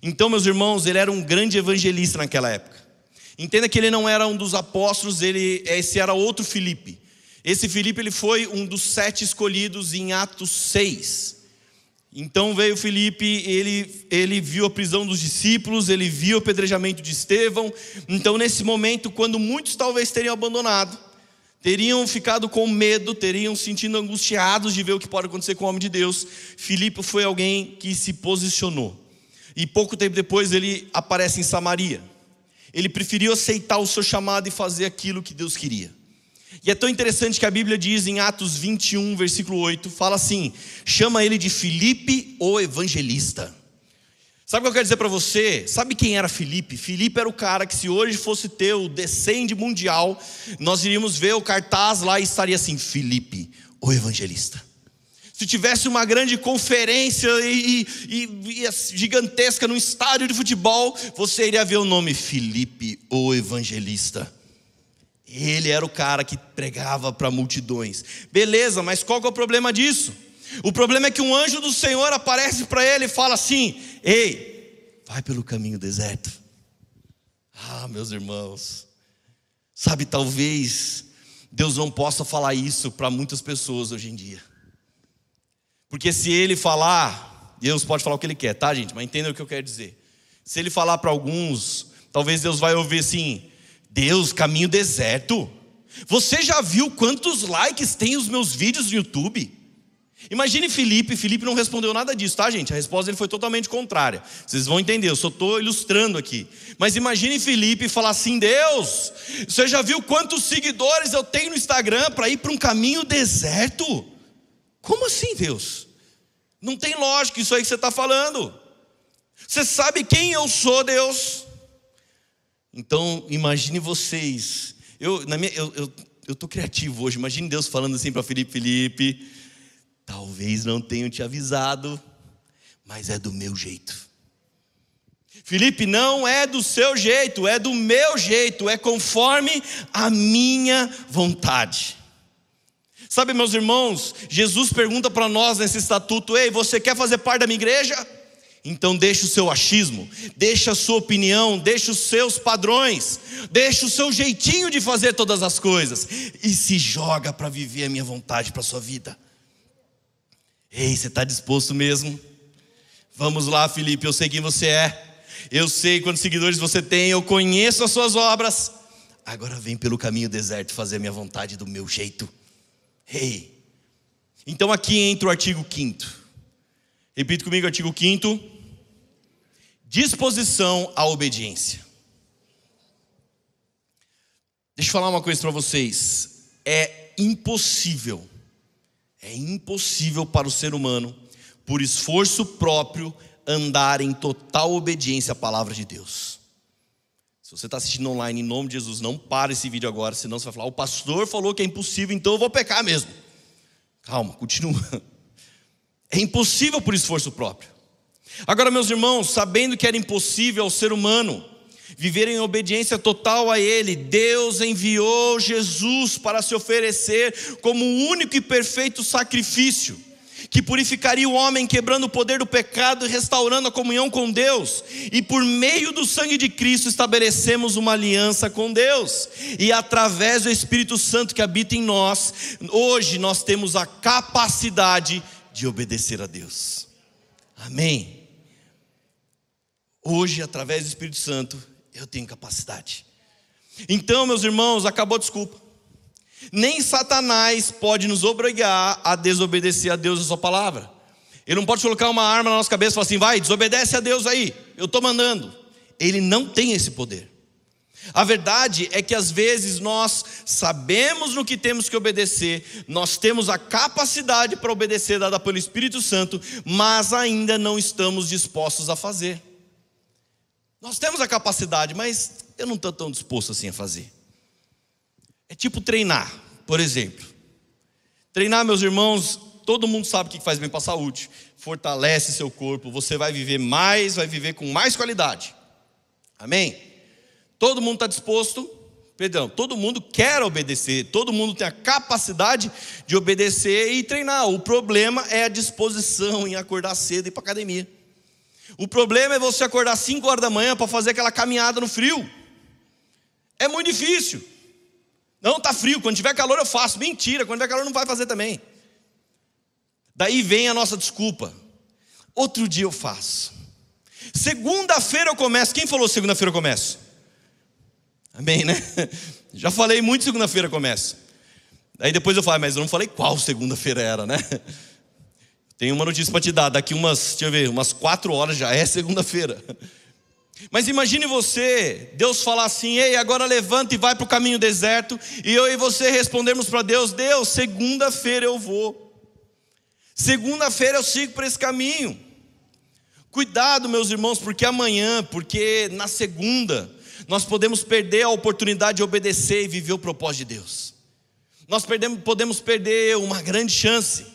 Então, meus irmãos, ele era um grande evangelista naquela época. Entenda que ele não era um dos apóstolos, ele, esse era outro Filipe. Esse Filipe ele foi um dos sete escolhidos em Atos 6. Então veio Felipe, ele, ele viu a prisão dos discípulos, ele viu o apedrejamento de Estevão. Então, nesse momento, quando muitos talvez teriam abandonado, teriam ficado com medo, teriam sentido angustiados de ver o que pode acontecer com o homem de Deus, Filipe foi alguém que se posicionou. E pouco tempo depois ele aparece em Samaria. Ele preferiu aceitar o seu chamado e fazer aquilo que Deus queria. E é tão interessante que a Bíblia diz em Atos 21, versículo 8, fala assim: chama ele de Filipe o evangelista. Sabe o que eu quero dizer para você? Sabe quem era Filipe? Filipe era o cara que, se hoje fosse ter o descende mundial, nós iríamos ver o cartaz lá e estaria assim: Filipe, o evangelista. Se tivesse uma grande conferência e, e, e, gigantesca num estádio de futebol, você iria ver o nome Filipe, o evangelista. Ele era o cara que pregava para multidões. Beleza, mas qual é o problema disso? O problema é que um anjo do Senhor aparece para ele e fala assim: Ei, vai pelo caminho deserto. Ah, meus irmãos, sabe, talvez Deus não possa falar isso para muitas pessoas hoje em dia. Porque se ele falar, Deus pode falar o que ele quer, tá, gente? Mas entenda o que eu quero dizer. Se ele falar para alguns, talvez Deus vai ouvir assim: Deus, caminho deserto. Você já viu quantos likes tem os meus vídeos no YouTube? Imagine Felipe, Felipe não respondeu nada disso, tá, gente? A resposta dele foi totalmente contrária. Vocês vão entender, eu só estou ilustrando aqui. Mas imagine Felipe falar assim: Deus, você já viu quantos seguidores eu tenho no Instagram para ir para um caminho deserto? Como assim, Deus? Não tem lógica isso aí que você está falando. Você sabe quem eu sou, Deus? Então, imagine vocês. Eu minha, eu, eu, eu tô criativo hoje. Imagine Deus falando assim para Felipe, Felipe, talvez não tenham te avisado, mas é do meu jeito. Felipe, não é do seu jeito, é do meu jeito, é conforme a minha vontade. Sabe, meus irmãos, Jesus pergunta para nós nesse estatuto: Ei, você quer fazer parte da minha igreja? Então deixa o seu achismo, deixa a sua opinião, deixa os seus padrões, deixa o seu jeitinho de fazer todas as coisas e se joga para viver a minha vontade para a sua vida. Ei, você está disposto mesmo? Vamos lá, Felipe, eu sei quem você é. Eu sei quantos seguidores você tem, eu conheço as suas obras. Agora vem pelo caminho deserto fazer a minha vontade do meu jeito. Ei. Então aqui entra o artigo 5 Repita comigo, artigo 5 disposição à obediência. Deixa eu falar uma coisa para vocês. É impossível, é impossível para o ser humano, por esforço próprio, andar em total obediência à palavra de Deus. Se você está assistindo online, em nome de Jesus, não para esse vídeo agora, senão você vai falar: o pastor falou que é impossível, então eu vou pecar mesmo. Calma, continua. É impossível por esforço próprio. Agora, meus irmãos, sabendo que era impossível ao ser humano viver em obediência total a Ele, Deus enviou Jesus para se oferecer como o único e perfeito sacrifício que purificaria o homem, quebrando o poder do pecado e restaurando a comunhão com Deus. E por meio do sangue de Cristo estabelecemos uma aliança com Deus. E através do Espírito Santo que habita em nós, hoje nós temos a capacidade de obedecer a Deus. Amém. Hoje, através do Espírito Santo, eu tenho capacidade. Então, meus irmãos, acabou a desculpa. Nem Satanás pode nos obrigar a desobedecer a Deus e a Sua palavra. Ele não pode colocar uma arma na nossa cabeça e falar assim: vai, desobedece a Deus aí, eu estou mandando. Ele não tem esse poder. A verdade é que às vezes nós sabemos no que temos que obedecer, nós temos a capacidade para obedecer dada pelo Espírito Santo, mas ainda não estamos dispostos a fazer. Nós temos a capacidade, mas eu não estou tão disposto assim a fazer. É tipo treinar, por exemplo. Treinar, meus irmãos, todo mundo sabe o que faz bem para a saúde. Fortalece seu corpo, você vai viver mais, vai viver com mais qualidade. Amém? Todo mundo está disposto, perdão, todo mundo quer obedecer, todo mundo tem a capacidade de obedecer e treinar. O problema é a disposição em acordar cedo e ir para academia. O problema é você acordar 5 horas da manhã para fazer aquela caminhada no frio. É muito difícil. Não, está frio, quando tiver calor eu faço. Mentira, quando tiver calor não vai fazer também. Daí vem a nossa desculpa. outro dia eu faço. Segunda-feira eu começo. Quem falou segunda-feira eu começo? Amém, né? Já falei muito segunda-feira começo. Aí depois eu falo, mas eu não falei qual segunda-feira era, né? Tenho uma notícia para te dar. Daqui umas, deixa eu ver, umas quatro horas já é segunda-feira. Mas imagine você, Deus falar assim: ei, agora levanta e vai para o caminho deserto, e eu e você respondermos para Deus: Deus, segunda-feira eu vou. Segunda-feira eu sigo por esse caminho. Cuidado, meus irmãos, porque amanhã, porque na segunda, nós podemos perder a oportunidade de obedecer e viver o propósito de Deus. Nós perdemos, podemos perder uma grande chance.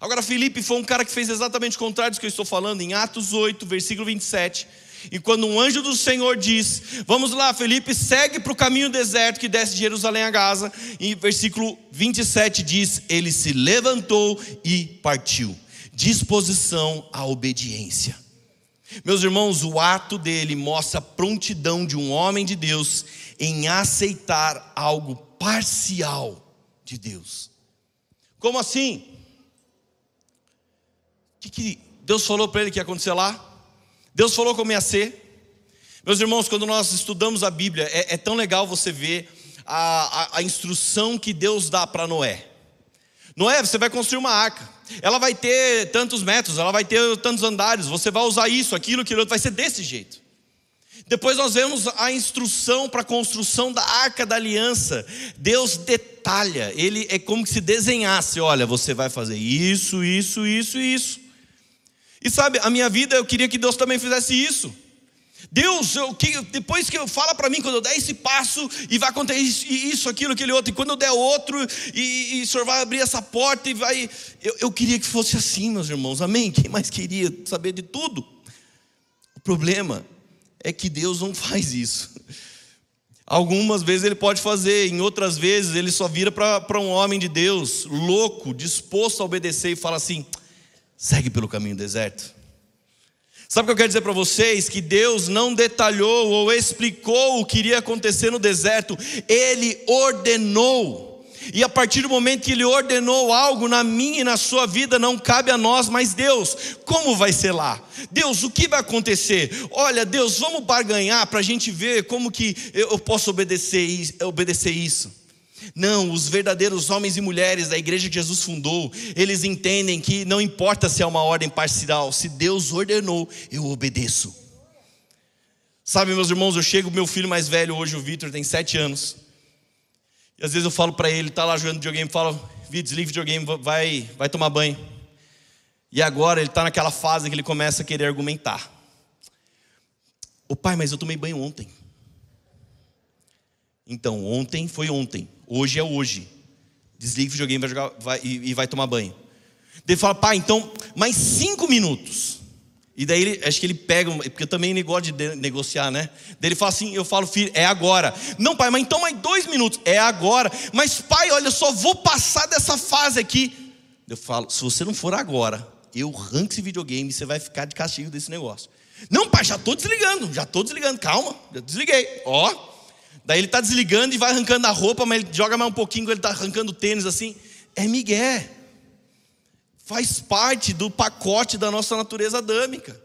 Agora, Felipe foi um cara que fez exatamente o contrário do que eu estou falando, em Atos 8, versículo 27. E quando um anjo do Senhor diz: Vamos lá, Felipe, segue para o caminho deserto que desce de Jerusalém a Gaza. E versículo 27 diz: Ele se levantou e partiu. Disposição à obediência. Meus irmãos, o ato dele mostra a prontidão de um homem de Deus em aceitar algo parcial de Deus. Como assim? O que, Deus falou para ele que ia acontecer lá? Deus falou como ia ser. Meus irmãos, quando nós estudamos a Bíblia, é, é tão legal você ver a, a, a instrução que Deus dá para Noé. Noé, você vai construir uma arca. Ela vai ter tantos metros, ela vai ter tantos andares. Você vai usar isso, aquilo, aquilo. Vai ser desse jeito. Depois nós vemos a instrução para a construção da arca da aliança. Deus detalha, ele é como se desenhasse: olha, você vai fazer isso, isso, isso isso. E sabe, a minha vida eu queria que Deus também fizesse isso. Deus, eu, que, depois que eu fala para mim, quando eu der esse passo, e vai acontecer isso, isso, aquilo, aquele outro, e quando eu der outro, e, e o Senhor vai abrir essa porta e vai. Eu, eu queria que fosse assim, meus irmãos, amém? Quem mais queria saber de tudo? O problema é que Deus não faz isso. Algumas vezes ele pode fazer, em outras vezes ele só vira para um homem de Deus, louco, disposto a obedecer, e fala assim: segue pelo caminho deserto. Sabe o que eu quero dizer para vocês? Que Deus não detalhou ou explicou o que iria acontecer no deserto, Ele ordenou. E a partir do momento que Ele ordenou algo na minha e na sua vida, não cabe a nós, mas Deus, como vai ser lá? Deus, o que vai acontecer? Olha, Deus, vamos barganhar para a gente ver como que eu posso obedecer, obedecer isso. Não, os verdadeiros homens e mulheres da igreja que Jesus fundou, eles entendem que não importa se é uma ordem parcial, se Deus ordenou, eu obedeço. Sabe, meus irmãos, eu chego, meu filho mais velho hoje, o Vitor, tem sete anos. E às vezes eu falo para ele, tá lá jogando videogame, falo, Vitor, desliga o videogame, vai, vai tomar banho. E agora ele está naquela fase que ele começa a querer argumentar. Ô pai, mas eu tomei banho ontem. Então, ontem foi ontem. Hoje é hoje. Desliga o videogame vai jogar, vai, e, e vai tomar banho. Ele fala, pai, então, mais cinco minutos. E daí ele, acho que ele pega, porque eu também negócio de negociar, né? Daí ele fala assim: eu falo, filho, é agora. Não, pai, mas então mais dois minutos, é agora. Mas, pai, olha, só vou passar dessa fase aqui. Eu falo, se você não for agora, eu arranco esse videogame e você vai ficar de castigo desse negócio. Não, pai, já estou desligando, já estou desligando, calma, já desliguei. Ó, Daí ele está desligando e vai arrancando a roupa, mas ele joga mais um pouquinho, ele está arrancando o tênis assim. É migué. Faz parte do pacote da nossa natureza adâmica.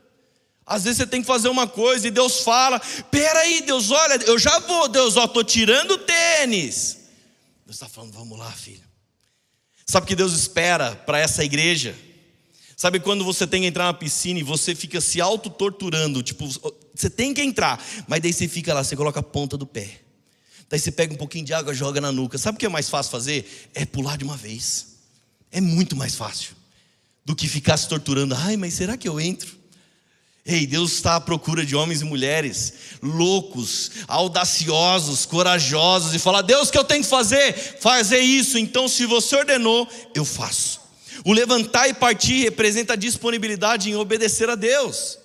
Às vezes você tem que fazer uma coisa e Deus fala: Peraí, Deus, olha, eu já vou, Deus, ó, estou tirando o tênis. Deus está falando: Vamos lá, filho. Sabe o que Deus espera para essa igreja? Sabe quando você tem que entrar na piscina e você fica se auto-torturando? Tipo, você tem que entrar, mas daí você fica lá, você coloca a ponta do pé. Daí você pega um pouquinho de água, joga na nuca. Sabe o que é mais fácil fazer? É pular de uma vez. É muito mais fácil do que ficar se torturando. Ai, mas será que eu entro? Ei, Deus está à procura de homens e mulheres loucos, audaciosos, corajosos e falar: Deus, o que eu tenho que fazer? Fazer isso. Então, se você ordenou, eu faço. O levantar e partir representa a disponibilidade em obedecer a Deus.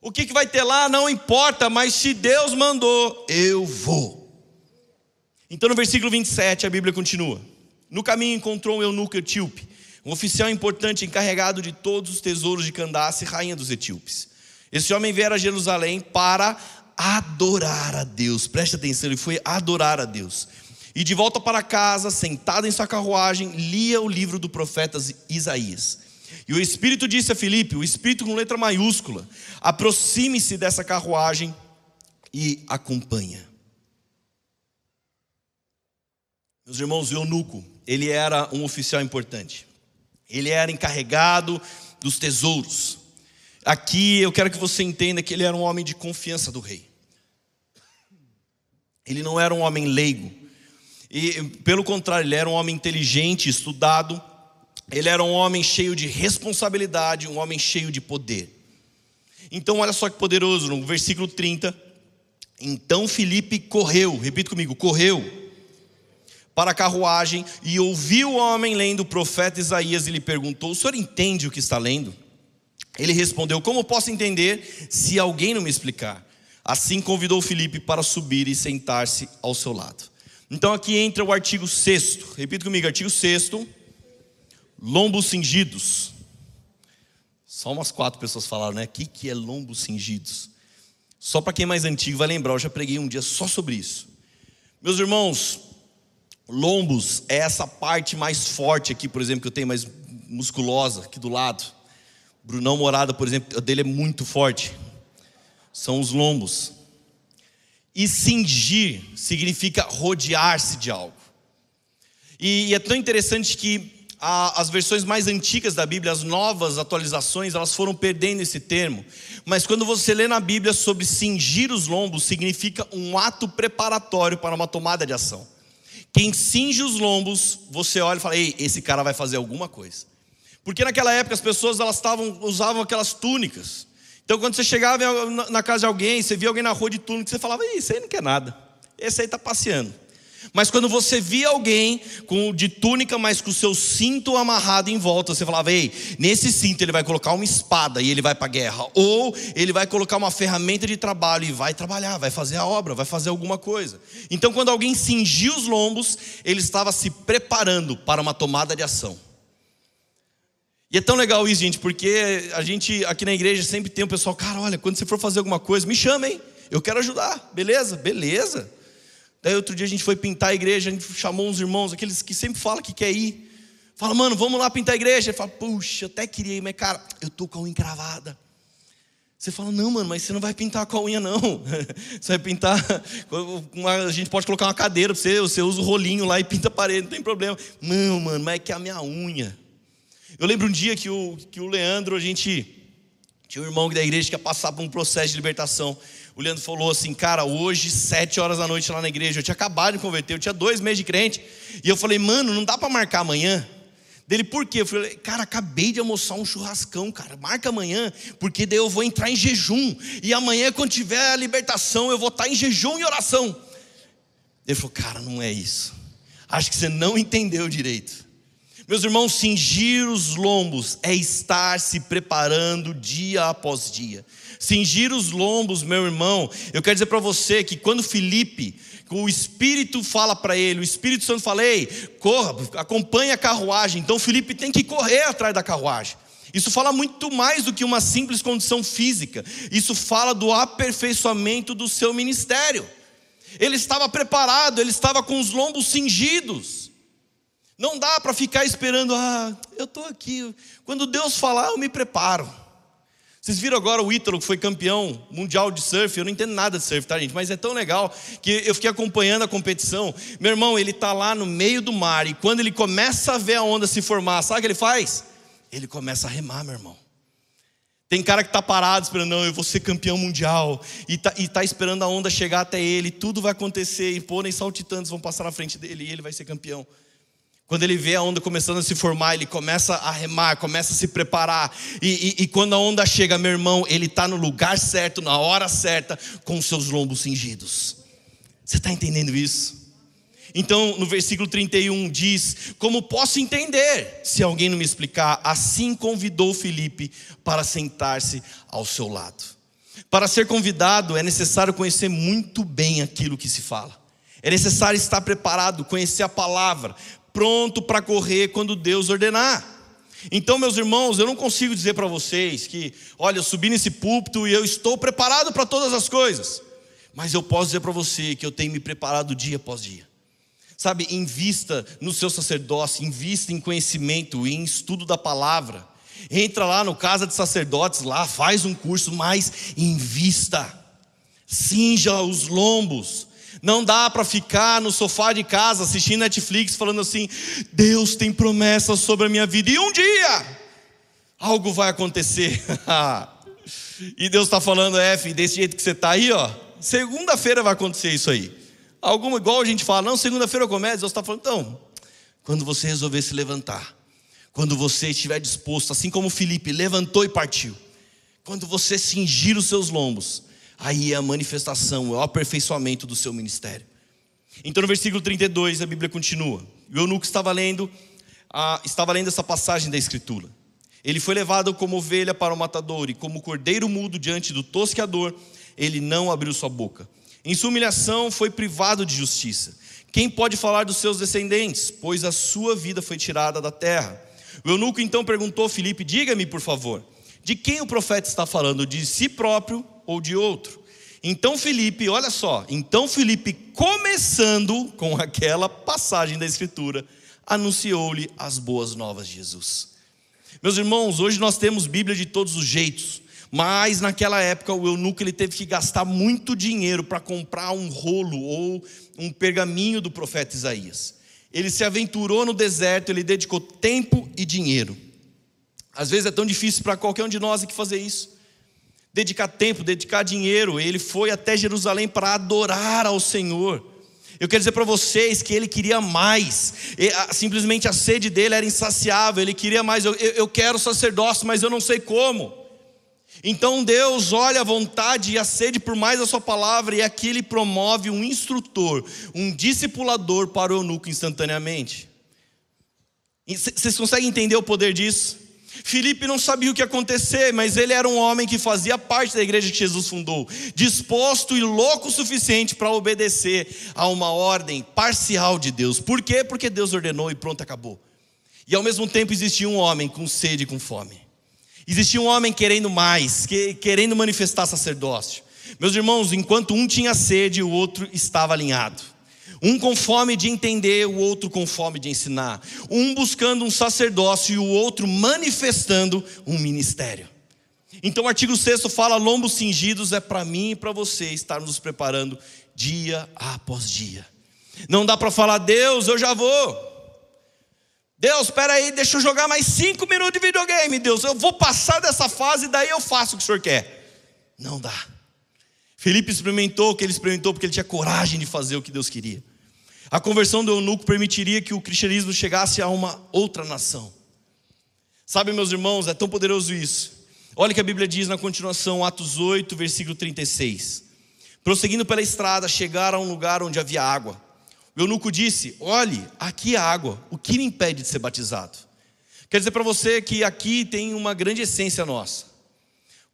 O que, que vai ter lá não importa, mas se Deus mandou, eu vou. Então no versículo 27 a Bíblia continua: No caminho encontrou um eunuco etíope, um oficial importante encarregado de todos os tesouros de Candace, rainha dos etíopes. Esse homem viera a Jerusalém para adorar a Deus. Preste atenção, ele foi adorar a Deus. E de volta para casa, sentado em sua carruagem, lia o livro do profeta Isaías. E o Espírito disse a Filipe, o Espírito com letra maiúscula: aproxime-se dessa carruagem e acompanha. Meus irmãos, o eunuco, ele era um oficial importante. Ele era encarregado dos tesouros. Aqui eu quero que você entenda que ele era um homem de confiança do rei. Ele não era um homem leigo. E, pelo contrário, ele era um homem inteligente, estudado. Ele era um homem cheio de responsabilidade, um homem cheio de poder. Então, olha só que poderoso, no versículo 30. Então Felipe correu, repita comigo, correu para a carruagem e ouviu o homem lendo o profeta Isaías e lhe perguntou: O senhor entende o que está lendo? Ele respondeu: Como posso entender se alguém não me explicar? Assim convidou Felipe para subir e sentar-se ao seu lado. Então aqui entra o artigo 6. Repita comigo, artigo 6. Lombos cingidos. Só umas quatro pessoas falaram, né? O que, que é lombos cingidos? Só para quem é mais antigo vai lembrar, eu já preguei um dia só sobre isso. Meus irmãos, Lombos é essa parte mais forte aqui, por exemplo, que eu tenho mais musculosa aqui do lado. Brunão Morada, por exemplo, dele é muito forte. São os lombos. E cingir significa rodear-se de algo. E, é tão interessante que as versões mais antigas da Bíblia, as novas atualizações, elas foram perdendo esse termo. Mas quando você lê na Bíblia sobre cingir os lombos, significa um ato preparatório para uma tomada de ação. Quem cinge os lombos, você olha e fala: "Ei, esse cara vai fazer alguma coisa". Porque naquela época as pessoas elas estavam usavam aquelas túnicas. Então quando você chegava na casa de alguém, você via alguém na rua de túnica, você falava: "Ih, esse aí não quer nada. Esse aí está passeando". Mas quando você via alguém com de túnica, mas com o seu cinto amarrado em volta, você falava: "Ei, nesse cinto ele vai colocar uma espada e ele vai para a guerra, ou ele vai colocar uma ferramenta de trabalho e vai trabalhar, vai fazer a obra, vai fazer alguma coisa". Então, quando alguém cingiu os lombos, ele estava se preparando para uma tomada de ação. E é tão legal isso, gente, porque a gente aqui na igreja sempre tem o pessoal, cara, olha, quando você for fazer alguma coisa, me chama, hein? Eu quero ajudar, beleza? Beleza. Daí outro dia a gente foi pintar a igreja, a gente chamou uns irmãos, aqueles que sempre falam que quer ir. Fala, mano, vamos lá pintar a igreja. Ele fala, puxa, até queria ir, mas cara, eu tô com a unha encravada. Você fala, não, mano, mas você não vai pintar com a unha, não. Você vai pintar. A gente pode colocar uma cadeira para você, você usa o rolinho lá e pinta a parede, não tem problema. Não, mano, mas é que é a minha unha. Eu lembro um dia que o, que o Leandro, a gente. Tinha um irmão da igreja que ia passar por um processo de libertação o Leandro falou assim, cara, hoje, sete horas da noite lá na igreja, eu tinha acabado de converter, eu tinha dois meses de crente, e eu falei, mano, não dá para marcar amanhã? Dele, por quê? Eu falei, cara, acabei de almoçar um churrascão, cara, marca amanhã, porque daí eu vou entrar em jejum, e amanhã, quando tiver a libertação, eu vou estar em jejum e oração. Ele falou, cara, não é isso, acho que você não entendeu direito. Meus irmãos, cingir os lombos é estar se preparando dia após dia. Cingir os lombos, meu irmão, eu quero dizer para você que quando Felipe, o Espírito fala para ele, o Espírito Santo fala, ei, corra, acompanhe a carruagem. Então Felipe tem que correr atrás da carruagem. Isso fala muito mais do que uma simples condição física. Isso fala do aperfeiçoamento do seu ministério. Ele estava preparado, ele estava com os lombos cingidos. Não dá para ficar esperando, ah, eu estou aqui. Quando Deus falar, eu me preparo. Vocês viram agora o Ítalo, que foi campeão mundial de surf? Eu não entendo nada de surf, tá, gente? Mas é tão legal que eu fiquei acompanhando a competição. Meu irmão, ele está lá no meio do mar e quando ele começa a ver a onda se formar, sabe o que ele faz? Ele começa a remar, meu irmão. Tem cara que está parado esperando, não, eu vou ser campeão mundial, e está tá esperando a onda chegar até ele, tudo vai acontecer, e pônei saltitantes vão passar na frente dele e ele vai ser campeão. Quando ele vê a onda começando a se formar, ele começa a remar, começa a se preparar. E, e, e quando a onda chega, meu irmão, ele está no lugar certo, na hora certa, com os seus lombos cingidos. Você está entendendo isso? Então, no versículo 31 diz: Como posso entender se alguém não me explicar? Assim convidou Felipe para sentar-se ao seu lado. Para ser convidado, é necessário conhecer muito bem aquilo que se fala. É necessário estar preparado, conhecer a palavra, pronto para correr quando Deus ordenar. Então, meus irmãos, eu não consigo dizer para vocês que, olha, eu subi nesse púlpito e eu estou preparado para todas as coisas. Mas eu posso dizer para você que eu tenho me preparado dia após dia. Sabe, invista no seu sacerdócio, invista em conhecimento, em estudo da palavra. Entra lá no Casa de Sacerdotes, lá faz um curso, mas invista. Cinja os lombos. Não dá para ficar no sofá de casa assistindo Netflix falando assim: Deus tem promessas sobre a minha vida e um dia algo vai acontecer. e Deus está falando, F, desse jeito que você está aí, ó. Segunda-feira vai acontecer isso aí. Alguma, igual a gente fala, não, segunda-feira eu começo, Deus está falando, então, quando você resolver se levantar, quando você estiver disposto, assim como Felipe levantou e partiu, quando você cingir os seus lombos, aí é a manifestação, é o aperfeiçoamento do seu ministério. Então no versículo 32 a Bíblia continua. O eunuco estava lendo, a, estava lendo essa passagem da Escritura. Ele foi levado como ovelha para o matador, e como cordeiro mudo diante do tosqueador, ele não abriu sua boca. Em sua humilhação foi privado de justiça. Quem pode falar dos seus descendentes? Pois a sua vida foi tirada da terra. O eunuco então perguntou a Filipe: Diga-me, por favor, de quem o profeta está falando? De si próprio ou de outro? Então Filipe, olha só, então Filipe, começando com aquela passagem da Escritura, anunciou-lhe as boas novas de Jesus. Meus irmãos, hoje nós temos Bíblia de todos os jeitos, mas naquela época o eunuco ele teve que gastar muito dinheiro para comprar um rolo ou um pergaminho do profeta Isaías. Ele se aventurou no deserto, ele dedicou tempo e dinheiro. Às vezes é tão difícil para qualquer um de nós aqui fazer isso. Dedicar tempo, dedicar dinheiro. Ele foi até Jerusalém para adorar ao Senhor. Eu quero dizer para vocês que ele queria mais, simplesmente a sede dele era insaciável, ele queria mais. Eu, eu quero sacerdócio, mas eu não sei como. Então Deus olha a vontade e a sede por mais a sua palavra, e aqui ele promove um instrutor, um discipulador para o eunuco instantaneamente. Vocês conseguem entender o poder disso? Filipe não sabia o que ia acontecer, mas ele era um homem que fazia parte da igreja que Jesus fundou, disposto e louco o suficiente para obedecer a uma ordem parcial de Deus. Por quê? Porque Deus ordenou e pronto, acabou. E ao mesmo tempo existia um homem com sede e com fome. Existia um homem querendo mais, querendo manifestar sacerdócio. Meus irmãos, enquanto um tinha sede, o outro estava alinhado. Um com fome de entender, o outro com fome de ensinar. Um buscando um sacerdócio e o outro manifestando um ministério. Então o artigo 6 fala: lombos cingidos é para mim e para você estarmos nos preparando dia após dia. Não dá para falar, Deus, eu já vou. Deus, espera aí, deixa eu jogar mais cinco minutos de videogame, Deus. Eu vou passar dessa fase, daí eu faço o que o Senhor quer. Não dá. Felipe experimentou o que ele experimentou porque ele tinha coragem de fazer o que Deus queria. A conversão do eunuco permitiria que o cristianismo chegasse a uma outra nação. Sabe, meus irmãos, é tão poderoso isso. Olha o que a Bíblia diz na continuação, Atos 8, versículo 36. Prosseguindo pela estrada, chegaram a um lugar onde havia água. O eunuco disse: Olhe, aqui há água, o que me impede de ser batizado? Quer dizer para você que aqui tem uma grande essência nossa.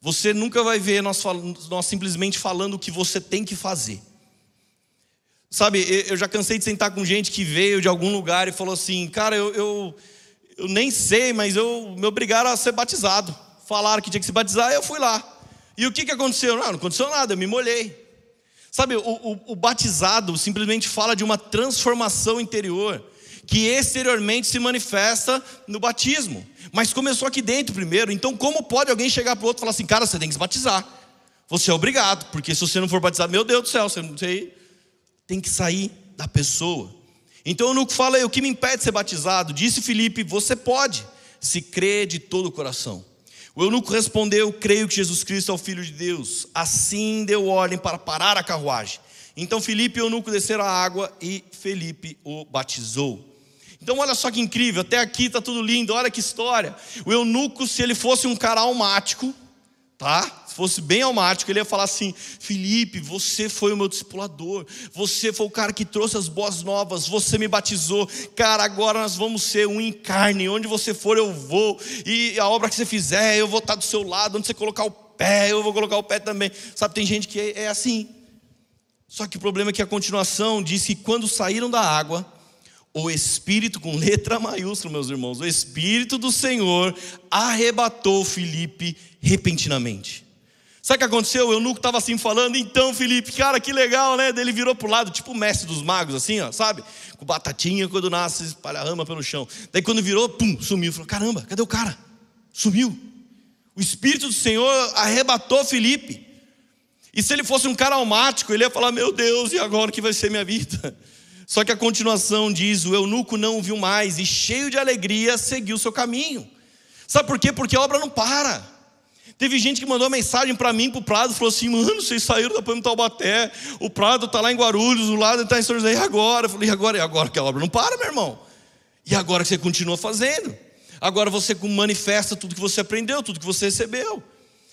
Você nunca vai ver nós, nós simplesmente falando o que você tem que fazer. Sabe, eu já cansei de sentar com gente que veio de algum lugar e falou assim: Cara, eu, eu, eu nem sei, mas eu me obrigaram a ser batizado. Falaram que tinha que se batizar, eu fui lá. E o que, que aconteceu? Não, não aconteceu nada, eu me molhei. Sabe, o, o, o batizado simplesmente fala de uma transformação interior que exteriormente se manifesta no batismo, mas começou aqui dentro primeiro. Então, como pode alguém chegar para o outro e falar assim, cara, você tem que se batizar? Você é obrigado, porque se você não for batizado, meu Deus do céu, você, você tem que sair da pessoa. Então, eu nunca falei, o que me impede de ser batizado? Disse Felipe, você pode, se crê de todo o coração. O eunuco respondeu: Creio que Jesus Cristo é o Filho de Deus. Assim deu ordem para parar a carruagem. Então Felipe e o eunuco desceram a água e Felipe o batizou. Então olha só que incrível, até aqui está tudo lindo, olha que história. O eunuco, se ele fosse um cara almático, tá? Se fosse bem almático, ele ia falar assim: Felipe, você foi o meu discipulador, você foi o cara que trouxe as boas novas, você me batizou, cara, agora nós vamos ser um em carne, onde você for eu vou, e a obra que você fizer, eu vou estar do seu lado, onde você colocar o pé, eu vou colocar o pé também. Sabe, tem gente que é, é assim. Só que o problema é que a continuação diz que quando saíram da água, o Espírito, com letra maiúscula, meus irmãos, o Espírito do Senhor arrebatou Felipe repentinamente. Sabe o que aconteceu? O eunuco estava assim falando, então Felipe, cara, que legal, né? Ele virou para o lado, tipo o mestre dos magos, assim, ó, sabe? Com batatinha quando nasce, espalha rama pelo chão. Daí quando virou, pum, sumiu. Falou, caramba, cadê o cara? Sumiu. O Espírito do Senhor arrebatou Felipe. E se ele fosse um cara almático, ele ia falar: Meu Deus, e agora o que vai ser minha vida? Só que a continuação diz: O eunuco não o viu mais e, cheio de alegria, seguiu seu caminho. Sabe por quê? Porque a obra não para. Teve gente que mandou mensagem para mim, para o Prado, falou assim: Mano, vocês saíram da Pâmio Taubaté, o Prado está lá em Guarulhos, o lado está em São José, e agora? Eu falei: E agora? E agora que a obra não para, meu irmão? E agora que você continua fazendo? Agora você manifesta tudo que você aprendeu, tudo que você recebeu.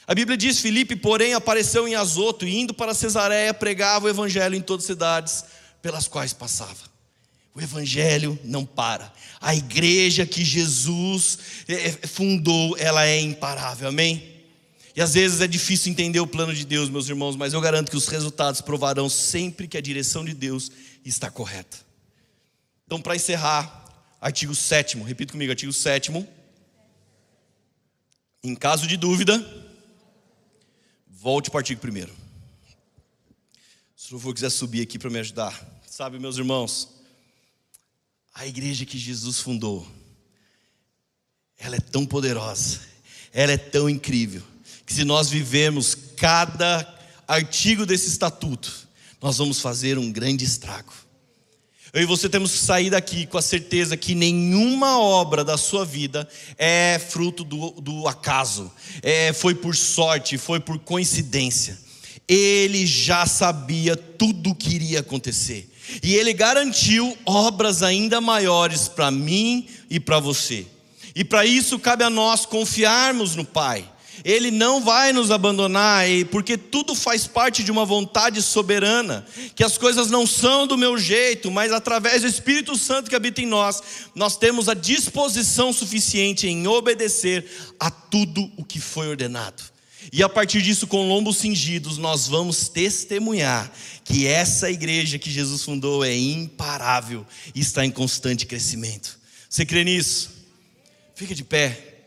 A Bíblia diz: Filipe, porém, apareceu em Azoto e indo para Cesareia pregava o evangelho em todas as cidades pelas quais passava. O evangelho não para. A igreja que Jesus é, é, fundou, ela é imparável. Amém? E às vezes é difícil entender o plano de Deus, meus irmãos, mas eu garanto que os resultados provarão sempre que a direção de Deus está correta. Então, para encerrar, artigo 7, repita comigo, artigo 7. Em caso de dúvida, volte para o artigo 1. Se o for quiser subir aqui para me ajudar, sabe, meus irmãos, a igreja que Jesus fundou, ela é tão poderosa, ela é tão incrível, que se nós vivemos cada artigo desse estatuto, nós vamos fazer um grande estrago. Eu e você temos que sair daqui com a certeza que nenhuma obra da sua vida é fruto do, do acaso, é, foi por sorte, foi por coincidência. Ele já sabia tudo o que iria acontecer, e ele garantiu obras ainda maiores para mim e para você. E para isso cabe a nós confiarmos no Pai. Ele não vai nos abandonar, porque tudo faz parte de uma vontade soberana, que as coisas não são do meu jeito, mas através do Espírito Santo que habita em nós, nós temos a disposição suficiente em obedecer a tudo o que foi ordenado. E a partir disso, com lombos cingidos, nós vamos testemunhar que essa igreja que Jesus fundou é imparável e está em constante crescimento. Você crê nisso? Fica de pé.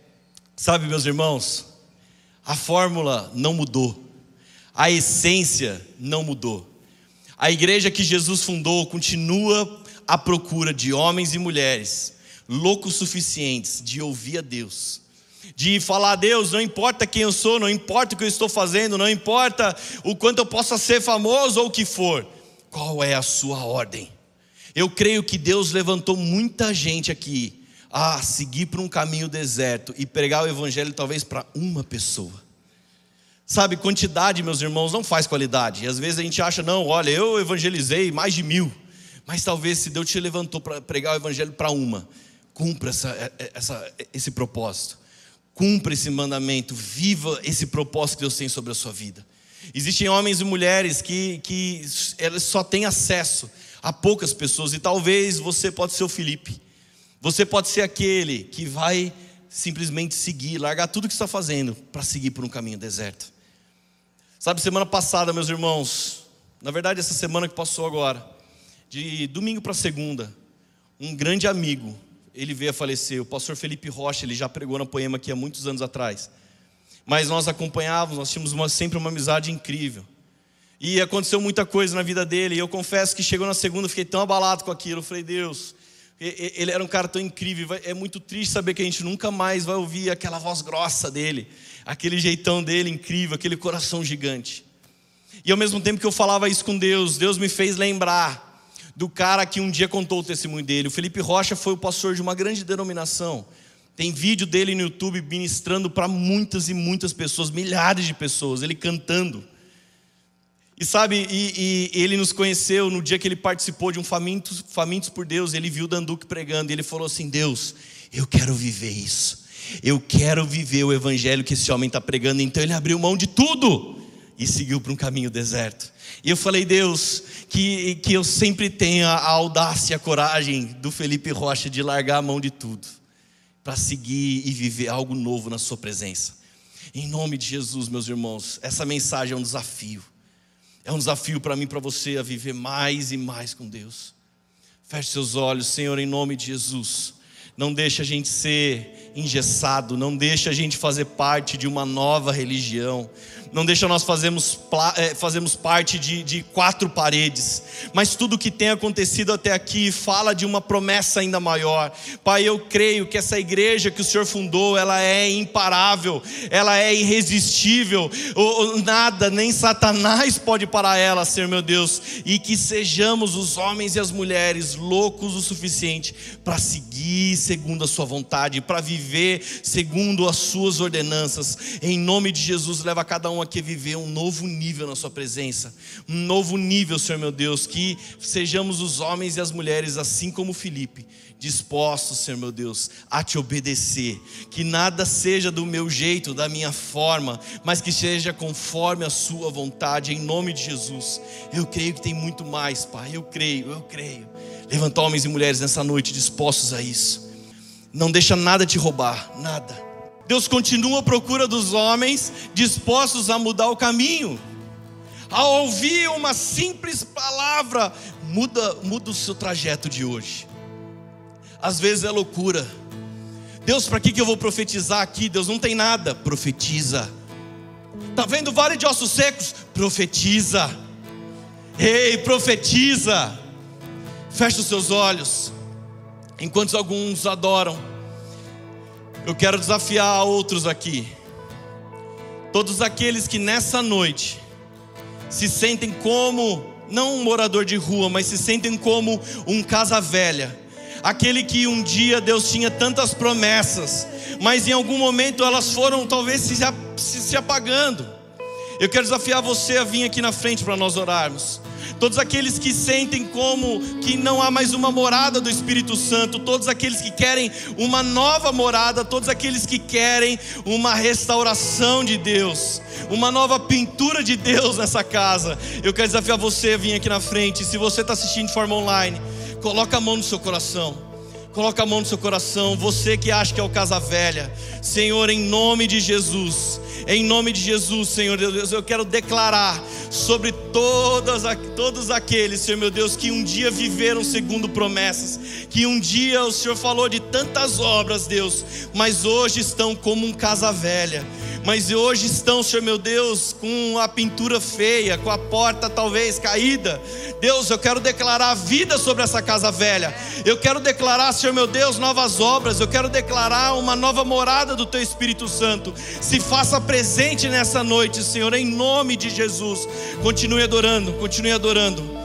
Sabe, meus irmãos, a fórmula não mudou, a essência não mudou. A igreja que Jesus fundou continua à procura de homens e mulheres loucos suficientes de ouvir a Deus, de falar a Deus, não importa quem eu sou, não importa o que eu estou fazendo, não importa o quanto eu possa ser famoso ou o que for, qual é a sua ordem? Eu creio que Deus levantou muita gente aqui a seguir por um caminho deserto e pregar o evangelho talvez para uma pessoa. Sabe, quantidade, meus irmãos, não faz qualidade. E às vezes a gente acha, não, olha, eu evangelizei mais de mil. Mas talvez se Deus te levantou para pregar o evangelho para uma, cumpra essa, é, é, essa, esse propósito. Cumpra esse mandamento, viva esse propósito que Deus tem sobre a sua vida. Existem homens e mulheres que, que eles só têm acesso a poucas pessoas, e talvez você pode ser o Felipe. Você pode ser aquele que vai simplesmente seguir, largar tudo que está fazendo para seguir por um caminho deserto. Sabe, semana passada, meus irmãos, na verdade, essa semana que passou agora, de domingo para segunda, um grande amigo, ele veio a falecer, o pastor Felipe Rocha, ele já pregou na poema aqui há muitos anos atrás. Mas nós acompanhávamos, nós tínhamos uma, sempre uma amizade incrível. E aconteceu muita coisa na vida dele, e eu confesso que chegou na segunda, fiquei tão abalado com aquilo. Eu falei, Deus, ele era um cara tão incrível. É muito triste saber que a gente nunca mais vai ouvir aquela voz grossa dele, aquele jeitão dele incrível, aquele coração gigante. E ao mesmo tempo que eu falava isso com Deus, Deus me fez lembrar do cara que um dia contou o testemunho dele. O Felipe Rocha foi o pastor de uma grande denominação. Tem vídeo dele no YouTube ministrando para muitas e muitas pessoas, milhares de pessoas, ele cantando. E sabe, e, e, ele nos conheceu no dia que ele participou de um Famintos, Famintos por Deus. Ele viu Danduque pregando e ele falou assim: Deus, eu quero viver isso. Eu quero viver o evangelho que esse homem está pregando. Então ele abriu mão de tudo e seguiu para um caminho deserto. E eu falei, Deus, que, que eu sempre tenha a audácia, a coragem do Felipe Rocha de largar a mão de tudo para seguir e viver algo novo na Sua presença. Em nome de Jesus, meus irmãos, essa mensagem é um desafio. É um desafio para mim, para você, a viver mais e mais com Deus. Feche seus olhos, Senhor, em nome de Jesus. Não deixe a gente ser engessado, não deixe a gente fazer parte de uma nova religião, não deixa nós fazermos, é, fazermos parte de, de quatro paredes, mas tudo que tem acontecido até aqui fala de uma promessa ainda maior. Pai, eu creio que essa igreja que o Senhor fundou, ela é imparável, ela é irresistível, nada, nem Satanás pode parar ela, Senhor meu Deus, e que sejamos os homens e as mulheres loucos o suficiente para seguir segundo a Sua vontade, para viver segundo as Suas ordenanças, em nome de Jesus, leva cada um um aqui viver um novo nível na Sua presença, um novo nível, Senhor meu Deus, que sejamos os homens e as mulheres, assim como Felipe, dispostos, Senhor meu Deus, a te obedecer, que nada seja do meu jeito, da minha forma, mas que seja conforme a Sua vontade, em nome de Jesus. Eu creio que tem muito mais, Pai, eu creio, eu creio. Levanta homens e mulheres nessa noite dispostos a isso. Não deixa nada te roubar, nada Deus continua à procura dos homens dispostos a mudar o caminho. Ao ouvir uma simples palavra, muda, muda o seu trajeto de hoje. Às vezes é loucura. Deus, para que, que eu vou profetizar aqui? Deus não tem nada. Profetiza. Está vendo vale de ossos secos? Profetiza. Ei, profetiza. Feche os seus olhos. Enquanto alguns adoram. Eu quero desafiar outros aqui. Todos aqueles que nessa noite se sentem como, não um morador de rua, mas se sentem como um casa velha. Aquele que um dia Deus tinha tantas promessas, mas em algum momento elas foram talvez se, apagando. Eu quero desafiar você a vir aqui na frente para nós orarmos todos aqueles que sentem como que não há mais uma morada do Espírito Santo, todos aqueles que querem uma nova morada, todos aqueles que querem uma restauração de Deus, uma nova pintura de Deus nessa casa. Eu quero desafiar você a vir aqui na frente. Se você está assistindo de forma online, coloca a mão no seu coração. Coloca a mão no seu coração, você que acha que é o casa velha. Senhor, em nome de Jesus, em nome de Jesus, Senhor Deus, eu quero declarar sobre todas, todos aqueles, Senhor meu Deus, que um dia viveram segundo promessas, que um dia o Senhor falou de tantas obras, Deus, mas hoje estão como um casa velha mas hoje estão, Senhor meu Deus, com a pintura feia, com a porta talvez caída. Deus, eu quero declarar vida sobre essa casa velha. Eu quero declarar, Senhor meu Deus, novas obras. Eu quero declarar uma nova morada do Teu Espírito Santo. Se faça presente nessa noite, Senhor, em nome de Jesus. Continue adorando, continue adorando.